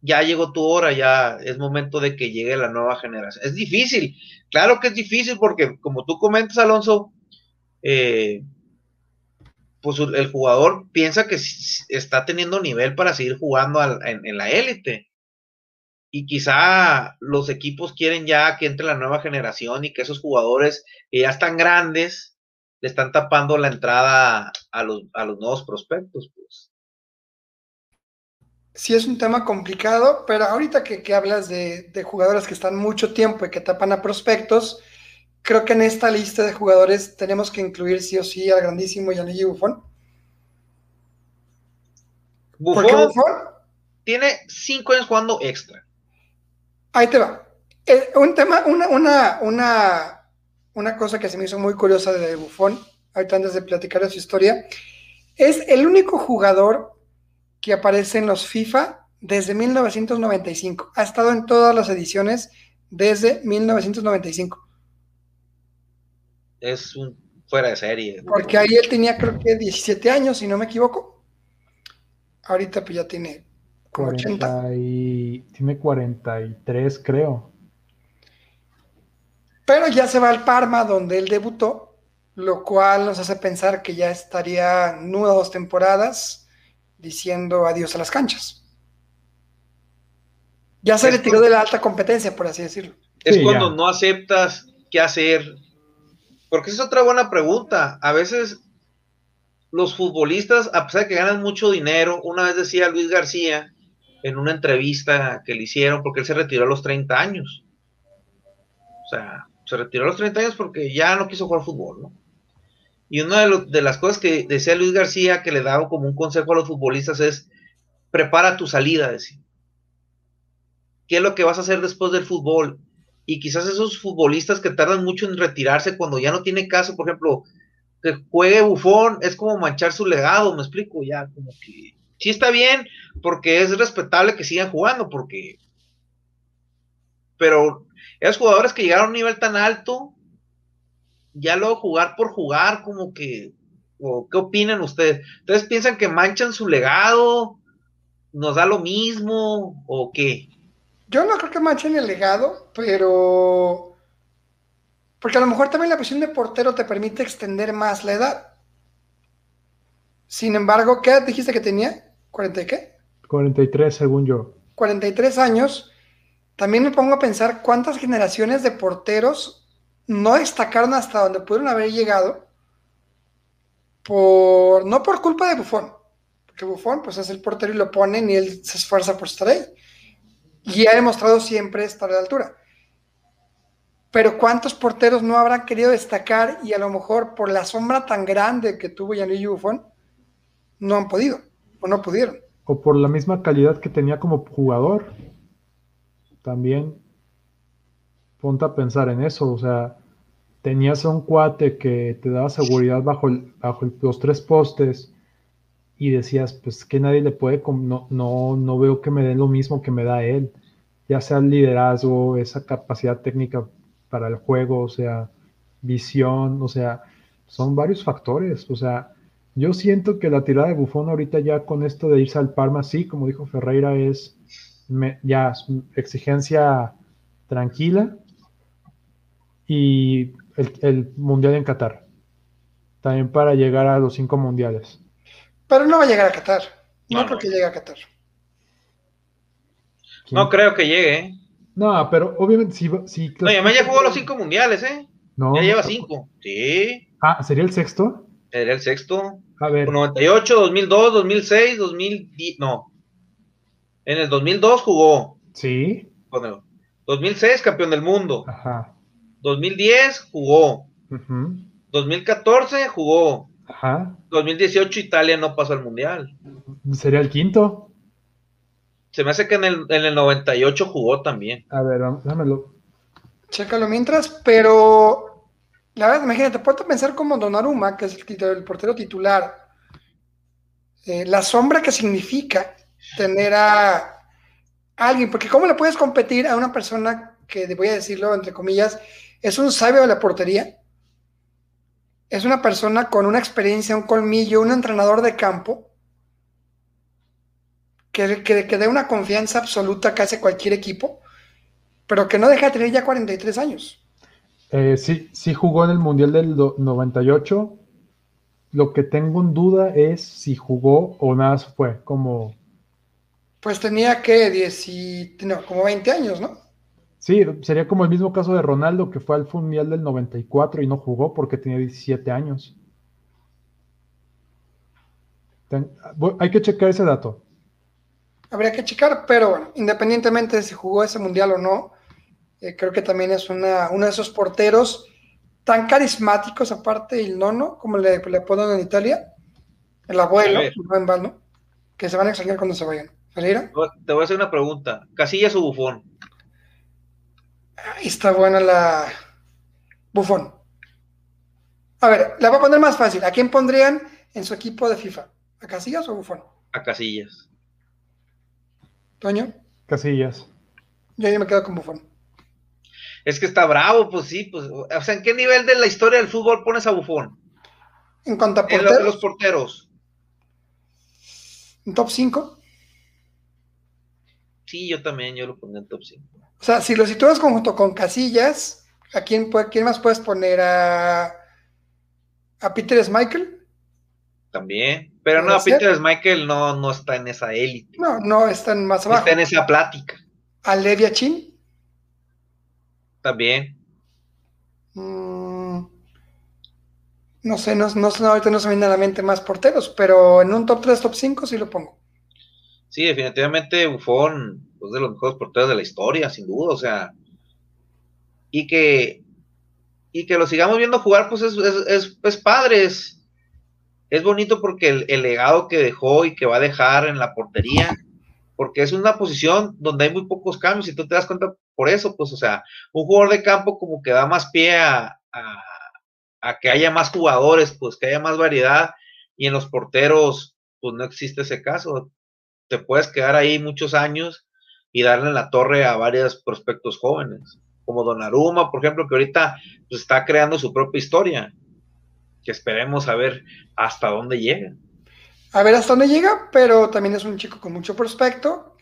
ya llegó tu hora, ya es momento de que llegue la nueva generación. Es difícil, claro que es difícil porque como tú comentas, Alonso, eh, pues el jugador piensa que está teniendo nivel para seguir jugando en, la élite. Y quizá los equipos quieren ya que entre la nueva generación y que esos jugadores que ya están grandes le están tapando la entrada a los, nuevos prospectos. Pues sí es un tema complicado, pero ahorita que, hablas de, jugadores que están mucho tiempo y que tapan a prospectos, creo que en esta lista de jugadores tenemos que incluir sí o sí al grandísimo Gianluigi Buffon. Buffon, tiene cinco años jugando extra. Ahí te va. Eh, un tema, una, una, una, una cosa que se me hizo muy curiosa de Buffon, ahorita antes de platicar de su historia, es el único jugador que aparece en los FIFA desde 1995. Ha estado en todas las ediciones desde 1995. Es un fuera de serie. Porque ahí él tenía creo que 17 años, si no me equivoco. Ahorita pues ya tiene como 80. Y, tiene 43, creo. Pero ya se va al Parma, donde él debutó, lo cual nos hace pensar que ya estaría o dos temporadas diciendo adiós a las canchas. Ya se retiró de la alta competencia, por así decirlo. Es cuando no aceptas qué hacer. Porque es otra buena pregunta. A veces los futbolistas, a pesar de que ganan mucho dinero, una vez decía Luis García en una entrevista que le hicieron, porque él se retiró a los 30 años. O sea, se retiró a los 30 años porque ya no quiso jugar fútbol, ¿no? Y una de, las cosas que decía Luis García, que le daba como un consejo a los futbolistas, es prepara tu salida, decir. ¿Qué es lo que vas a hacer después del fútbol? Y quizás esos futbolistas que tardan mucho en retirarse cuando ya no tiene caso, por ejemplo, que juegue bufón, es como manchar su legado, me explico, ya, como que sí está bien, porque es respetable que sigan jugando, porque... Pero esos jugadores que llegaron a un nivel tan alto, ya luego jugar por jugar, como que, o ¿qué opinan ustedes? ¿Ustedes piensan que manchan su legado? ¿Nos da lo mismo? ¿O qué? Yo no creo que manchen el legado, pero... Porque a lo mejor también la posición de portero te permite extender más la edad. Sin embargo, ¿qué edad dijiste que tenía? ¿40 y qué? 43 según yo. 43 años. También me pongo a pensar cuántas generaciones de porteros no destacaron hasta donde pudieron haber llegado, por, no por culpa de Buffon, porque Buffon pues es el portero y lo ponen y él se esfuerza por estar ahí. Y ha demostrado siempre estar a la altura. Pero ¿cuántos porteros no habrán querido destacar y a lo mejor por la sombra tan grande que tuvo Gianluigi Buffon, no han podido o no pudieron? O por la misma calidad que tenía como jugador. También ponte a pensar en eso, o sea, tenías un cuate que te daba seguridad bajo, bajo los tres postes y decías, pues que nadie le puede, no, no, no veo que me den lo mismo que me da él, ya sea el liderazgo, esa capacidad técnica para el juego, o sea, visión, o sea, son varios factores, o sea, yo siento que la tirada de Bufón ahorita ya con esto de irse al Parma, sí, como dijo Ferreira, es ya exigencia tranquila y el, Mundial en Qatar, también para llegar a los cinco mundiales. Pero no va a llegar a Qatar, no, creo que llegue a Qatar. No creo que llegue, ¿eh? No, pero obviamente si... si no, y ya jugó los cinco mundiales, ¿eh? No. Ya lleva cinco. Sí. Ah, ¿sería el sexto? Sería el sexto. A ver. 98, 2002, 2006, 2010. No. En el 2002 jugó. Sí. 2006 campeón del mundo. Ajá. 2010 jugó. 2014 jugó. Ajá. 2018 Italia no pasó al mundial. Sería el quinto. Se me hace que en el, en el 98 jugó también. A ver, dámelo. Chécalo mientras, pero la verdad, imagínate, puedo pensar como Donnarumma, que es el, portero titular, eh, la sombra que significa tener a alguien, porque ¿cómo le puedes competir a una persona que, voy a decirlo entre comillas, es un sabio de la portería? Es una persona con una experiencia, un colmillo, un entrenador de campo, que, que, dé una confianza absoluta casi a cualquier equipo, pero que no deja de tener ya 43 años. Eh, sí, sí jugó en el Mundial del 98. Lo que tengo en duda es si jugó o nada fue como... Pues tenía que 10 no, como 20 años, ¿no? Sí, sería como el mismo caso de Ronaldo que fue al Mundial del 94 y no jugó porque tenía 17 años. hay que checar ese dato habría que checar, pero bueno, independientemente de si jugó ese mundial o no, eh, creo que también es una, uno de esos porteros tan carismáticos, aparte el nono, como le, le ponen en Italia, el abuelo, el buen ¿no? que se van a extrañar cuando se vayan. Te voy a hacer una pregunta. ¿Casillas o Bufón? Ahí está buena la Bufón. A ver, la voy a poner más fácil. ¿A quién pondrían en su equipo de FIFA? ¿A Casillas o Bufón? A Casillas. Toño. Casillas. Yo ya me quedo con Bufón. Es que está bravo, pues sí, pues, o sea, ¿en qué nivel de la historia del fútbol pones a Bufón? En cuanto a porteros. En los porteros. ¿En top 5? Sí, yo también, yo lo pongo en top 5. O sea, si lo sitúas junto con Casillas, ¿a quién, quién más puedes poner? ¿A, a Peter Schmeichel? También. Pero no, Peter Michael no, no está en esa élite. No, no está en más abajo. Está en esa plática. ¿A Levia Chin? También. Mm, no sé, no, no, ahorita no se me vienen a la mente más porteros, pero en un top 3, top 5 sí lo pongo. Sí, definitivamente Buffon es de los mejores porteros de la historia, sin duda, o sea. Y que, y que lo sigamos viendo jugar, pues es, es, es, es padre, es, es bonito porque el, legado que dejó y que va a dejar en la portería, porque es una posición donde hay muy pocos cambios y tú te das cuenta por eso, pues, o sea, un jugador de campo como que da más pie a, a, que haya más jugadores, pues, que haya más variedad y en los porteros, pues, no existe ese caso. Te puedes quedar ahí muchos años y darle en la torre a varios prospectos jóvenes, como Donnarumma, por ejemplo, que ahorita pues, está creando su propia historia que esperemos a ver hasta dónde llega. A ver hasta dónde llega, pero también es un chico con mucho prospecto,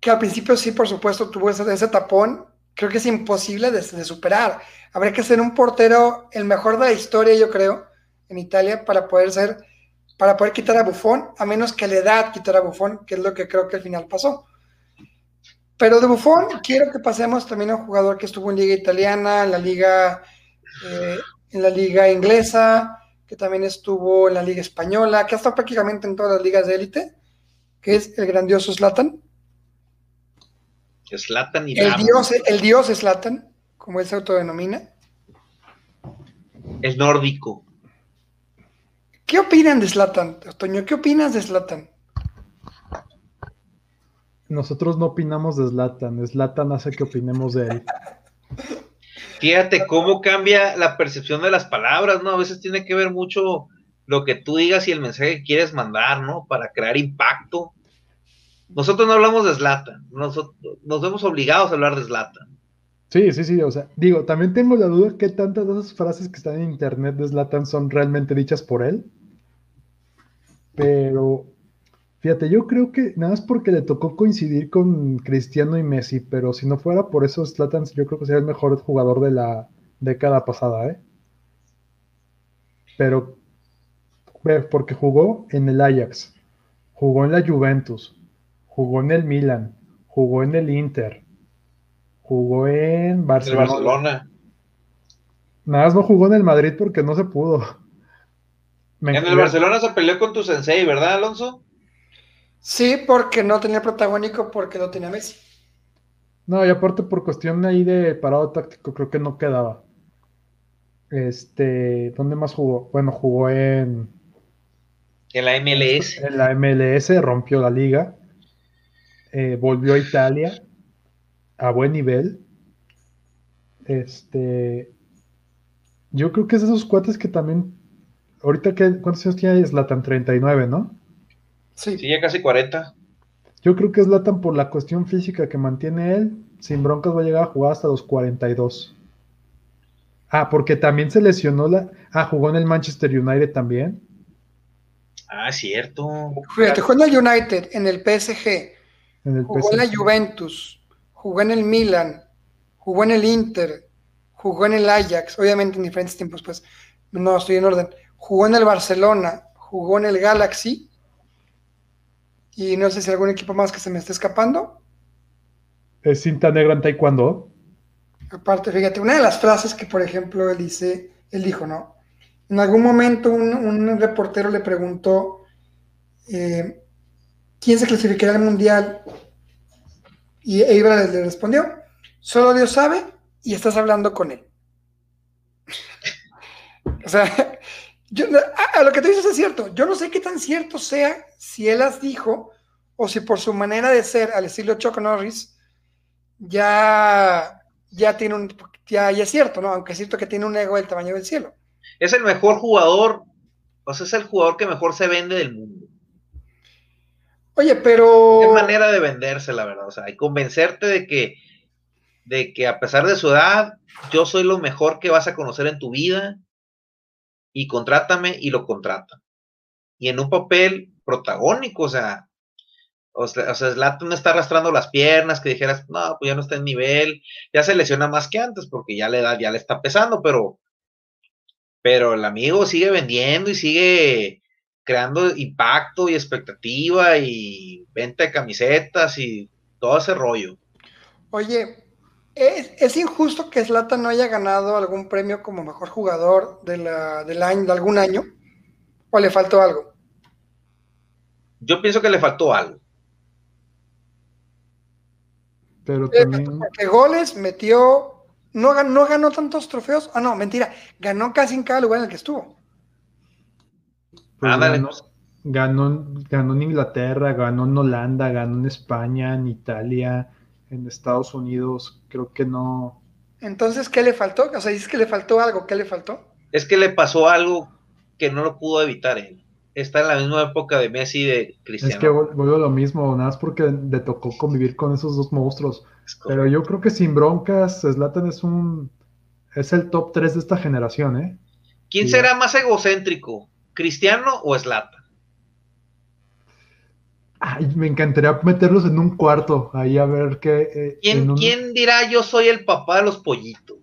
que al principio sí, por supuesto, tuvo ese, tapón, creo que es imposible de, superar. Habría que ser un portero el mejor de la historia, yo creo, en Italia, para poder ser, para poder quitar a Buffon, a menos que la edad quitar a Buffon, que es lo que creo que al final pasó. Pero de Buffon quiero que pasemos también a un jugador que estuvo en Liga Italiana, en la Liga eh, en la liga inglesa, que también estuvo en la liga española, que ha estado prácticamente en todas las ligas de élite, que es el grandioso Slatan. Slatan y el dios, el dios Slatan, como él se autodenomina. El nórdico. ¿Qué opinan de Slatan, Toño? ¿Qué opinas de Slatan? Nosotros no opinamos de Slatan, Slatan hace que opinemos de él. Fíjate cómo cambia la percepción de las palabras, ¿no? A veces tiene que ver mucho lo que tú digas y el mensaje que quieres mandar, ¿no? Para crear impacto. Nosotros no hablamos de Slatan, nosotros nos vemos obligados a hablar de Slatan. Sí, sí, sí, o sea, digo, también tengo la duda que tantas de esas frases que están en internet de Slatan son realmente dichas por él. Pero, fíjate, yo creo que nada más porque le tocó coincidir con Cristiano y Messi, pero si no fuera por eso, Slatan yo creo que sería el mejor jugador de la década pasada, ¿eh? Pero, porque jugó en el Ajax, jugó en la Juventus, jugó en el Milan, jugó en el Inter, jugó en Barcelona. Barcelona. Nada más no jugó en el Madrid porque no se pudo. en el Barcelona se peleó con tu sensei, ¿verdad, Alonso? Sí, porque no tenía protagónico, porque no tenía Messi. No, y aparte por cuestión ahí de parado táctico, creo que no quedaba. Este, ¿dónde más jugó? Bueno, jugó en. En la MLS. En la MLS, rompió la liga. Eh, volvió a Italia a buen nivel. Este. Yo creo que es de esos cuates que también. Ahorita, que, ¿cuántos años tiene Slatan? 39, ¿no? Sí. Sí, ya casi 40. Yo creo que Slatan, por la cuestión física que mantiene él, sin broncas va a llegar a jugar hasta los 42. Ah, porque también se lesionó la. Ah, jugó en el Manchester United también. Ah, cierto. Fíjate, jugó en el United, en el PSG, jugó en la Juventus, jugó en el Milan, jugó en el Inter, jugó en el Ajax, obviamente en diferentes tiempos, pues no estoy en orden. Jugó en el Barcelona, jugó en el Galaxy y no sé si algún equipo más que se me esté escapando. ¿Es cinta negra en taekwondo? Aparte, fíjate, una de las frases que, por ejemplo, él dice, él dijo, ¿no? En algún momento un, reportero le preguntó eh, quién se clasificará al mundial y Eibra le respondió, solo Dios sabe y estás hablando con él. o sea, yo, a, lo que tú dices es cierto. Yo no sé qué tan cierto sea si él las dijo o si por su manera de ser, al estilo Chuck Norris, ya ya tiene un, ya, es cierto, ¿no? Aunque es cierto que tiene un ego del tamaño del cielo. Es el mejor jugador, o sea, es el jugador que mejor se vende del mundo. Oye, pero. Es manera de venderse, la verdad. O sea, y convencerte de que, de que a pesar de su edad, yo soy lo mejor que vas a conocer en tu vida. Y contrátame y lo contrata. Y en un papel protagónico, o sea, o sea, no está arrastrando las piernas, que dijeras, no, pues ya no está en nivel, ya se lesiona más que antes, porque ya la edad ya le está pesando, pero, pero el amigo sigue vendiendo y sigue creando impacto y expectativa y venta de camisetas y todo ese rollo. Oye, ¿es, injusto que Slata no haya ganado algún premio como mejor jugador de la, del año, de algún año? ¿O le faltó algo? Yo pienso que le faltó algo. Pero también... Porque goles metió, no, no ganó tantos trofeos, ah no, mentira, ganó casi en cada lugar en el que estuvo. Pues ganó, ganó, en Inglaterra, ganó en Holanda, ganó en España, en Italia, en Estados Unidos, creo que no. Entonces, ¿qué le faltó? O sea, dices que le faltó algo, ¿qué le faltó? Es que le pasó algo que no lo pudo evitar él está en la misma época de Messi y de Cristiano. Es que vuelvo lo mismo, nada más porque le tocó convivir con esos dos monstruos. Pero yo creo que sin broncas, Zlatan es un es el top 3 de esta generación, ¿eh? ¿Quién será más egocéntrico, Cristiano o Zlatan? Ay, me encantaría meterlos en un cuarto, ahí a ver qué. Eh, ¿Quién, dirá yo soy el papá de los pollitos?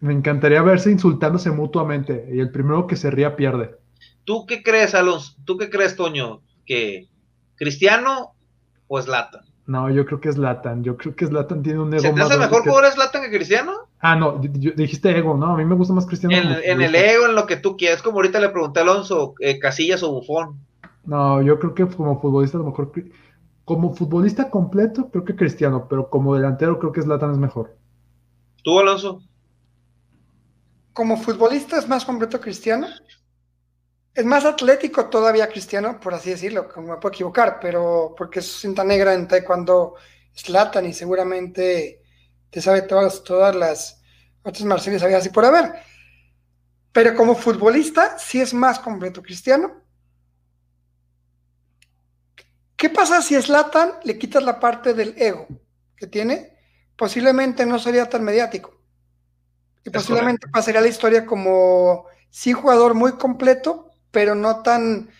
Me encantaría verse insultándose mutuamente y el primero que se ría pierde. ¿Tú qué crees, Alonso? ¿Tú qué crees, Toño? ¿Que Cristiano o Zlatan? No, yo creo que es Latan. Yo creo que Zlatan tiene un ego ¿Se te hace mejor jugador Zlatan que Cristiano? Ah, no, dijiste ego, no, a mí me gusta más Cristiano. En, el ego, en lo que tú quieras. Como ahorita le pregunté a Alonso, eh, Casillas o Bufón. No, yo creo que como futbolista, a lo mejor. Como futbolista completo, creo que Cristiano, pero como delantero, creo que Zlatan es mejor. ¿Tú, Alonso? Como futbolista es más completo Cristiano. Es más atlético todavía Cristiano, por así decirlo, como me puedo equivocar, pero porque es cinta negra en taekwondo Slatan y seguramente te sabe todas, todas las otras marciales había así por haber. Pero como futbolista, sí es más completo Cristiano. ¿Qué pasa si Slatan le quitas la parte del ego que tiene? Posiblemente no sería tan mediático. Y posiblemente pasaría la historia como sí jugador muy completo, pero no tan,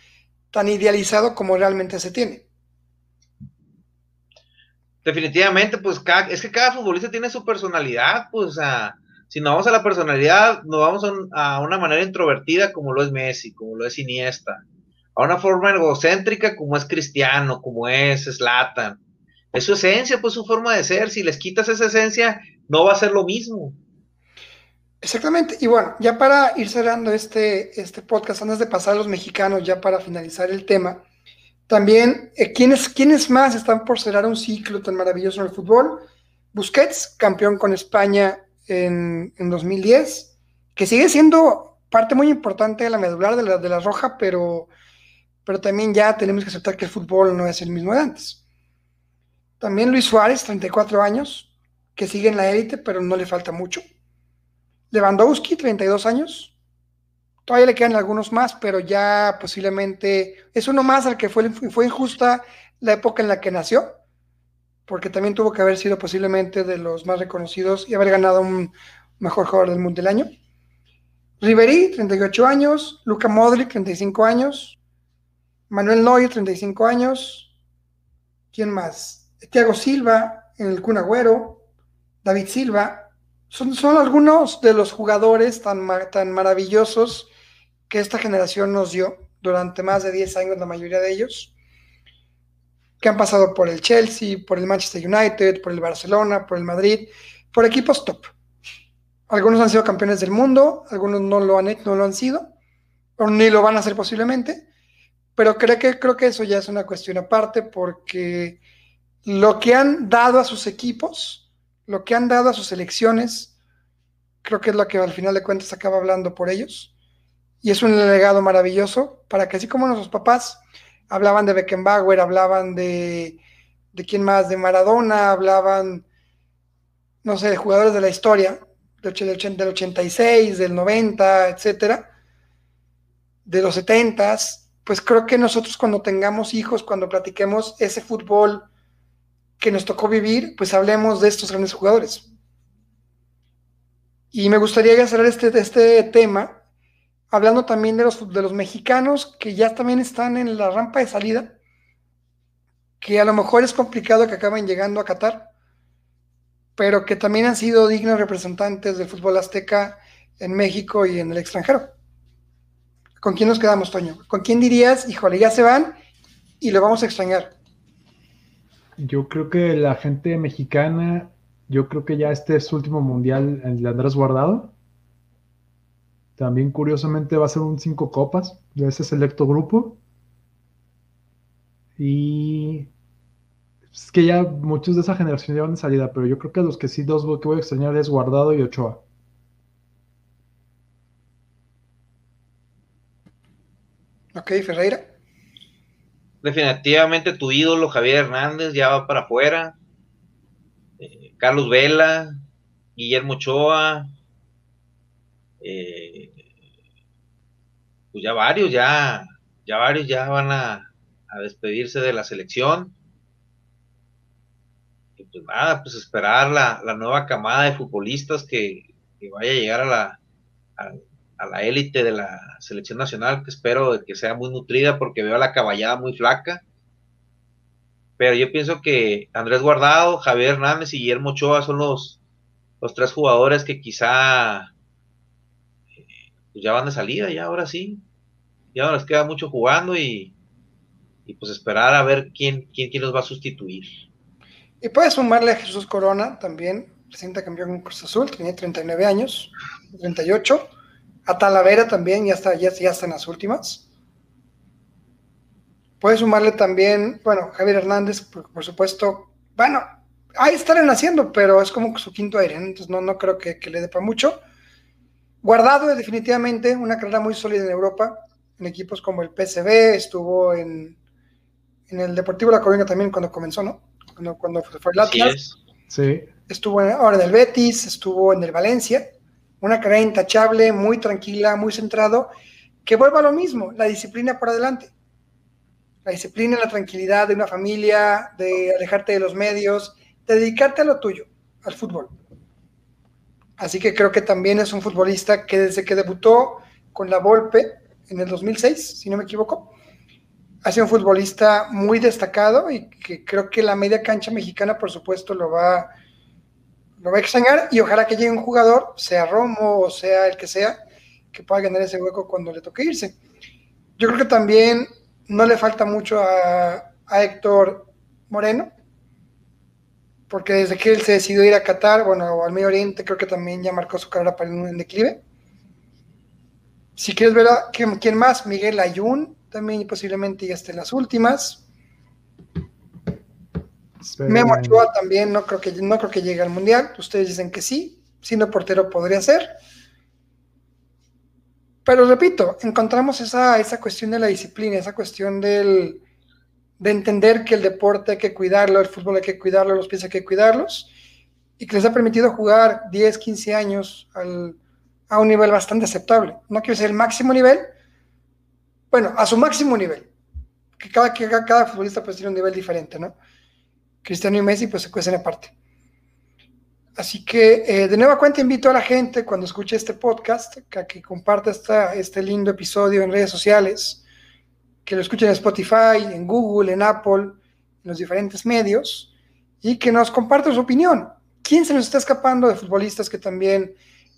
tan idealizado como realmente se tiene. Definitivamente, pues es que cada futbolista tiene su personalidad, pues si nos vamos a la personalidad, nos vamos a, una manera introvertida como lo es Messi, como lo es Iniesta, a una forma egocéntrica como es Cristiano, como es Slatan. Es su esencia, pues su forma de ser. Si les quitas esa esencia, no va a ser lo mismo. Exactamente. Y bueno, ya para ir cerrando este, este podcast, antes de pasar a los mexicanos, ya para finalizar el tema, también, eh, ¿quiénes, más están por cerrar un ciclo tan maravilloso en el fútbol? Busquets, campeón con España en, 2010, que sigue siendo parte muy importante de la medular de la, de la roja, pero, pero también ya tenemos que aceptar que el fútbol no es el mismo de antes. También Luis Suárez, 34 años, que sigue en la élite, pero no le falta mucho. Lewandowski, 32 años, Todavía le quedan algunos más, pero ya posiblemente es uno más al que fue, fue injusta la época en la que nació, porque también tuvo que haber sido posiblemente de los más reconocidos y haber ganado un mejor jugador del mundo del año. Ribery, 38 años, Luca Modric, 35 años, Manuel Neuer, 35 años, ¿quién más? Thiago Silva, en el Kun David Silva, son, son, algunos de los jugadores tan, tan maravillosos que esta generación nos dio durante más de 10 años, la mayoría de ellos, que han pasado por el Chelsea, por el Manchester United, por el Barcelona, por el Madrid, por equipos top. Algunos han sido campeones del mundo, algunos no lo han, no lo han sido, o ni lo van a hacer posiblemente, pero creo que, creo que eso ya es una cuestión aparte porque lo que han dado a sus equipos, lo que han dado a sus selecciones, creo que es lo que al final de cuentas acaba hablando por ellos. Y es un legado maravilloso para que así como nuestros papás hablaban de Beckenbauer, hablaban de, de quién más, de Maradona, hablaban, no sé, de jugadores de la historia, del, del 86, del 90, etcétera, de los 70 pues creo que nosotros cuando tengamos hijos, cuando platiquemos ese fútbol que nos tocó vivir, pues hablemos de estos grandes jugadores. Y me gustaría cerrar este, este tema hablando también de los, de los mexicanos que ya también están en la rampa de salida, que a lo mejor es complicado que acaben llegando a Qatar, pero que también han sido dignos representantes del fútbol azteca en México y en el extranjero. ¿Con quién nos quedamos, Toño? ¿Con quién dirías, híjole, ya se van y lo vamos a extrañar? Yo creo que la gente mexicana, yo creo que ya este es su último mundial, el de Andrés Guardado. También curiosamente va a ser un cinco copas de ese selecto grupo. Y es que ya muchos de esa generación llevan de salida, pero yo creo que los que sí dos que voy a extrañar es Guardado y Ochoa. Ok, Ferreira. Definitivamente tu ídolo Javier Hernández ya va para afuera. Eh, Carlos Vela, Guillermo Ochoa, eh, pues ya varios, ya, ya varios ya van a, despedirse de la selección. Y pues nada, pues esperar la, nueva camada de futbolistas que, vaya a llegar a la, la élite de la selección nacional, que espero que sea muy nutrida porque veo a la caballada muy flaca. Pero yo pienso que Andrés Guardado, Javier Hernández y Guillermo Ochoa son los, los tres jugadores que quizá pues ya van de salida, ya ahora sí. Ya no les queda mucho jugando y, pues esperar a ver quién, quién, quién los va a sustituir. Y puedes sumarle a Jesús Corona también, reciente campeón en Cruz Azul, tenía 39 años, 38. A Talavera también, ya está, ya, ya está en las últimas. Puedes sumarle también, bueno, Javier Hernández, por, supuesto, bueno, ahí estarán haciendo, pero es como su quinto aire, entonces no, no creo que, que le dé para mucho. Guardado es definitivamente una carrera muy sólida en Europa, en equipos como el PSV, estuvo en, en el Deportivo La Coruña también cuando comenzó, ¿no? Cuando, cuando fue el Atlas. Sí. Estuvo ahora en el Betis, estuvo en el Valencia. Una carrera intachable, muy tranquila, muy centrado, que vuelva a lo mismo, la disciplina por adelante. La disciplina, la tranquilidad de una familia, de alejarte de los medios, de dedicarte a lo tuyo, al fútbol. Así que creo que también es un futbolista que desde que debutó con la Volpe en el 2006, si no me equivoco, ha sido un futbolista muy destacado y que creo que la media cancha mexicana, por supuesto, lo va, lo va a extrañar y ojalá que llegue un jugador, sea Romo o sea el que sea, que pueda ganar ese hueco cuando le toque irse. Yo creo que también no le falta mucho a, Héctor Moreno, porque desde que él se decidió ir a Qatar, bueno, al Medio Oriente, creo que también ya marcó su carrera para un declive. Si quieres ver a quién, más, Miguel Ayun, también posiblemente ya esté las últimas. Memo Ochoa también, no creo, que, no creo que llegue al Mundial. Ustedes dicen que sí, siendo portero podría ser. Pero repito, encontramos esa, esa cuestión de la disciplina, esa cuestión del, de entender que el deporte hay que cuidarlo, el fútbol hay que cuidarlo, los pies hay que cuidarlos, y que les ha permitido jugar 10, 15 años a un nivel bastante aceptable. No quiero decir el máximo nivel, bueno, a su máximo nivel, que cada, que cada futbolista pues tiene un nivel diferente, ¿no? Cristiano y Messi pues se cuecen aparte. Así que eh, de nueva cuenta invito a la gente cuando escuche este podcast a que comparta esta, este lindo episodio en redes sociales, que lo escuchen en Spotify, en Google, en Apple, en los diferentes medios, y que nos comparta su opinión. ¿Quién se nos está escapando de futbolistas que también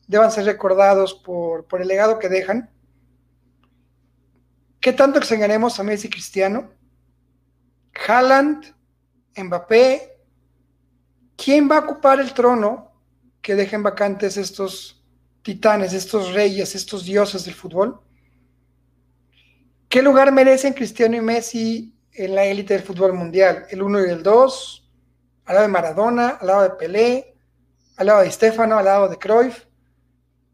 deban ser recordados por, por el legado que dejan? ¿Qué tanto extrañaremos a Messi Cristiano? Haaland, Mbappé. ¿Quién va a ocupar el trono que dejen vacantes estos titanes, estos reyes, estos dioses del fútbol? ¿Qué lugar merecen Cristiano y Messi en la élite del fútbol mundial? ¿El 1 y el 2? ¿Al lado de Maradona? ¿Al lado de Pelé? ¿Al lado de Stefano? ¿Al lado de Cruyff?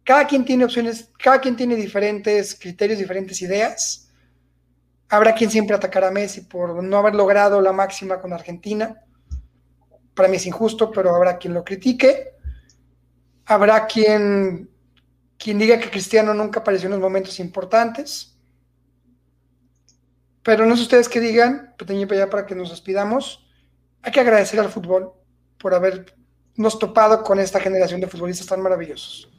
Cada quien tiene opciones, cada quien tiene diferentes criterios, diferentes ideas. Habrá quien siempre atacará a Messi por no haber logrado la máxima con Argentina. Para mí es injusto, pero habrá quien lo critique. Habrá quien, quien diga que Cristiano nunca apareció en los momentos importantes pero no sé ustedes qué digan, pequeño ya para que nos despidamos. Hay que agradecer al fútbol por habernos topado con esta generación de futbolistas tan maravillosos.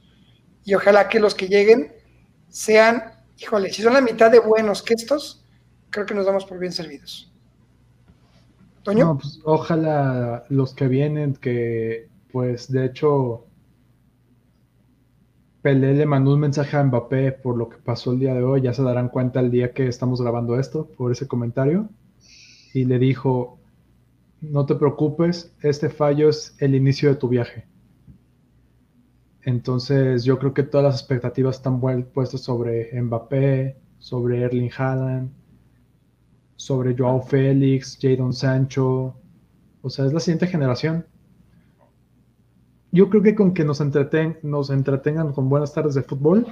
Y ojalá que los que lleguen sean, híjole, si son la mitad de buenos que estos, creo que nos damos por bien servidos. ¿Toño? Pues, ojalá los que vienen, que pues de hecho Pelé le mandó un mensaje a Mbappé por lo que pasó el día de hoy, ya se darán cuenta el día que estamos grabando esto, por ese comentario, y le dijo, no te preocupes, este fallo es el inicio de tu viaje. Entonces yo creo que todas las expectativas están puestas sobre Mbappé, sobre Erling Haaland, sobre Joao Félix, Jadon Sancho, o sea, es la siguiente generación yo creo que con que nos, entreten, nos entretengan con buenas tardes de fútbol,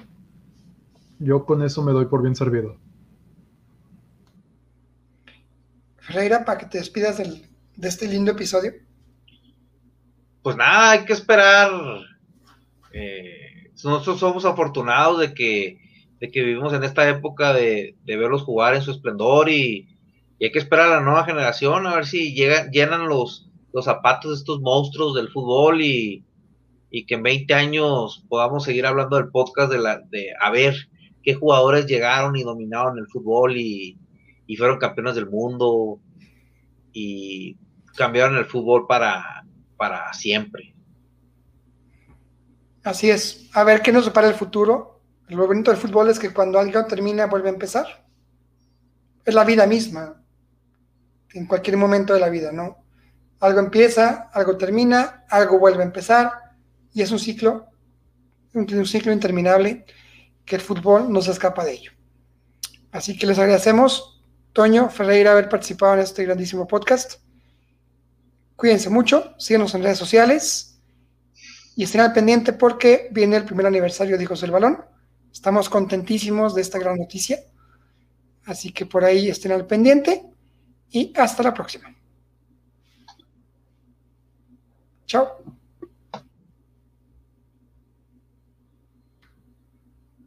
yo con eso me doy por bien servido. Ferreira, para que te despidas de este lindo episodio. Pues nada, hay que esperar. Eh, nosotros somos afortunados de que, de que vivimos en esta época de, verlos jugar en su esplendor y, hay que esperar a la nueva generación a ver si llenan los, los zapatos de estos monstruos del fútbol y, y que en 20 años podamos seguir hablando del podcast de, la, de a ver qué jugadores llegaron y dominaron el fútbol y, fueron campeones del mundo y cambiaron el fútbol para, para siempre. Así es. A ver qué nos depara el futuro. Lo bonito del fútbol es que cuando algo termina vuelve a empezar. Es la vida misma. En cualquier momento de la vida, ¿no? Algo empieza, algo termina, algo vuelve a empezar y es un ciclo, un, ciclo interminable que el fútbol no se escapa de ello. Así que les agradecemos, Toño, Ferreira, haber participado en este grandísimo podcast. Cuídense mucho, síguenos en redes sociales y estén al pendiente porque viene el primer aniversario de Hijos del Balón. Estamos contentísimos de esta gran noticia. Así que por ahí estén al pendiente y hasta la próxima. Chao.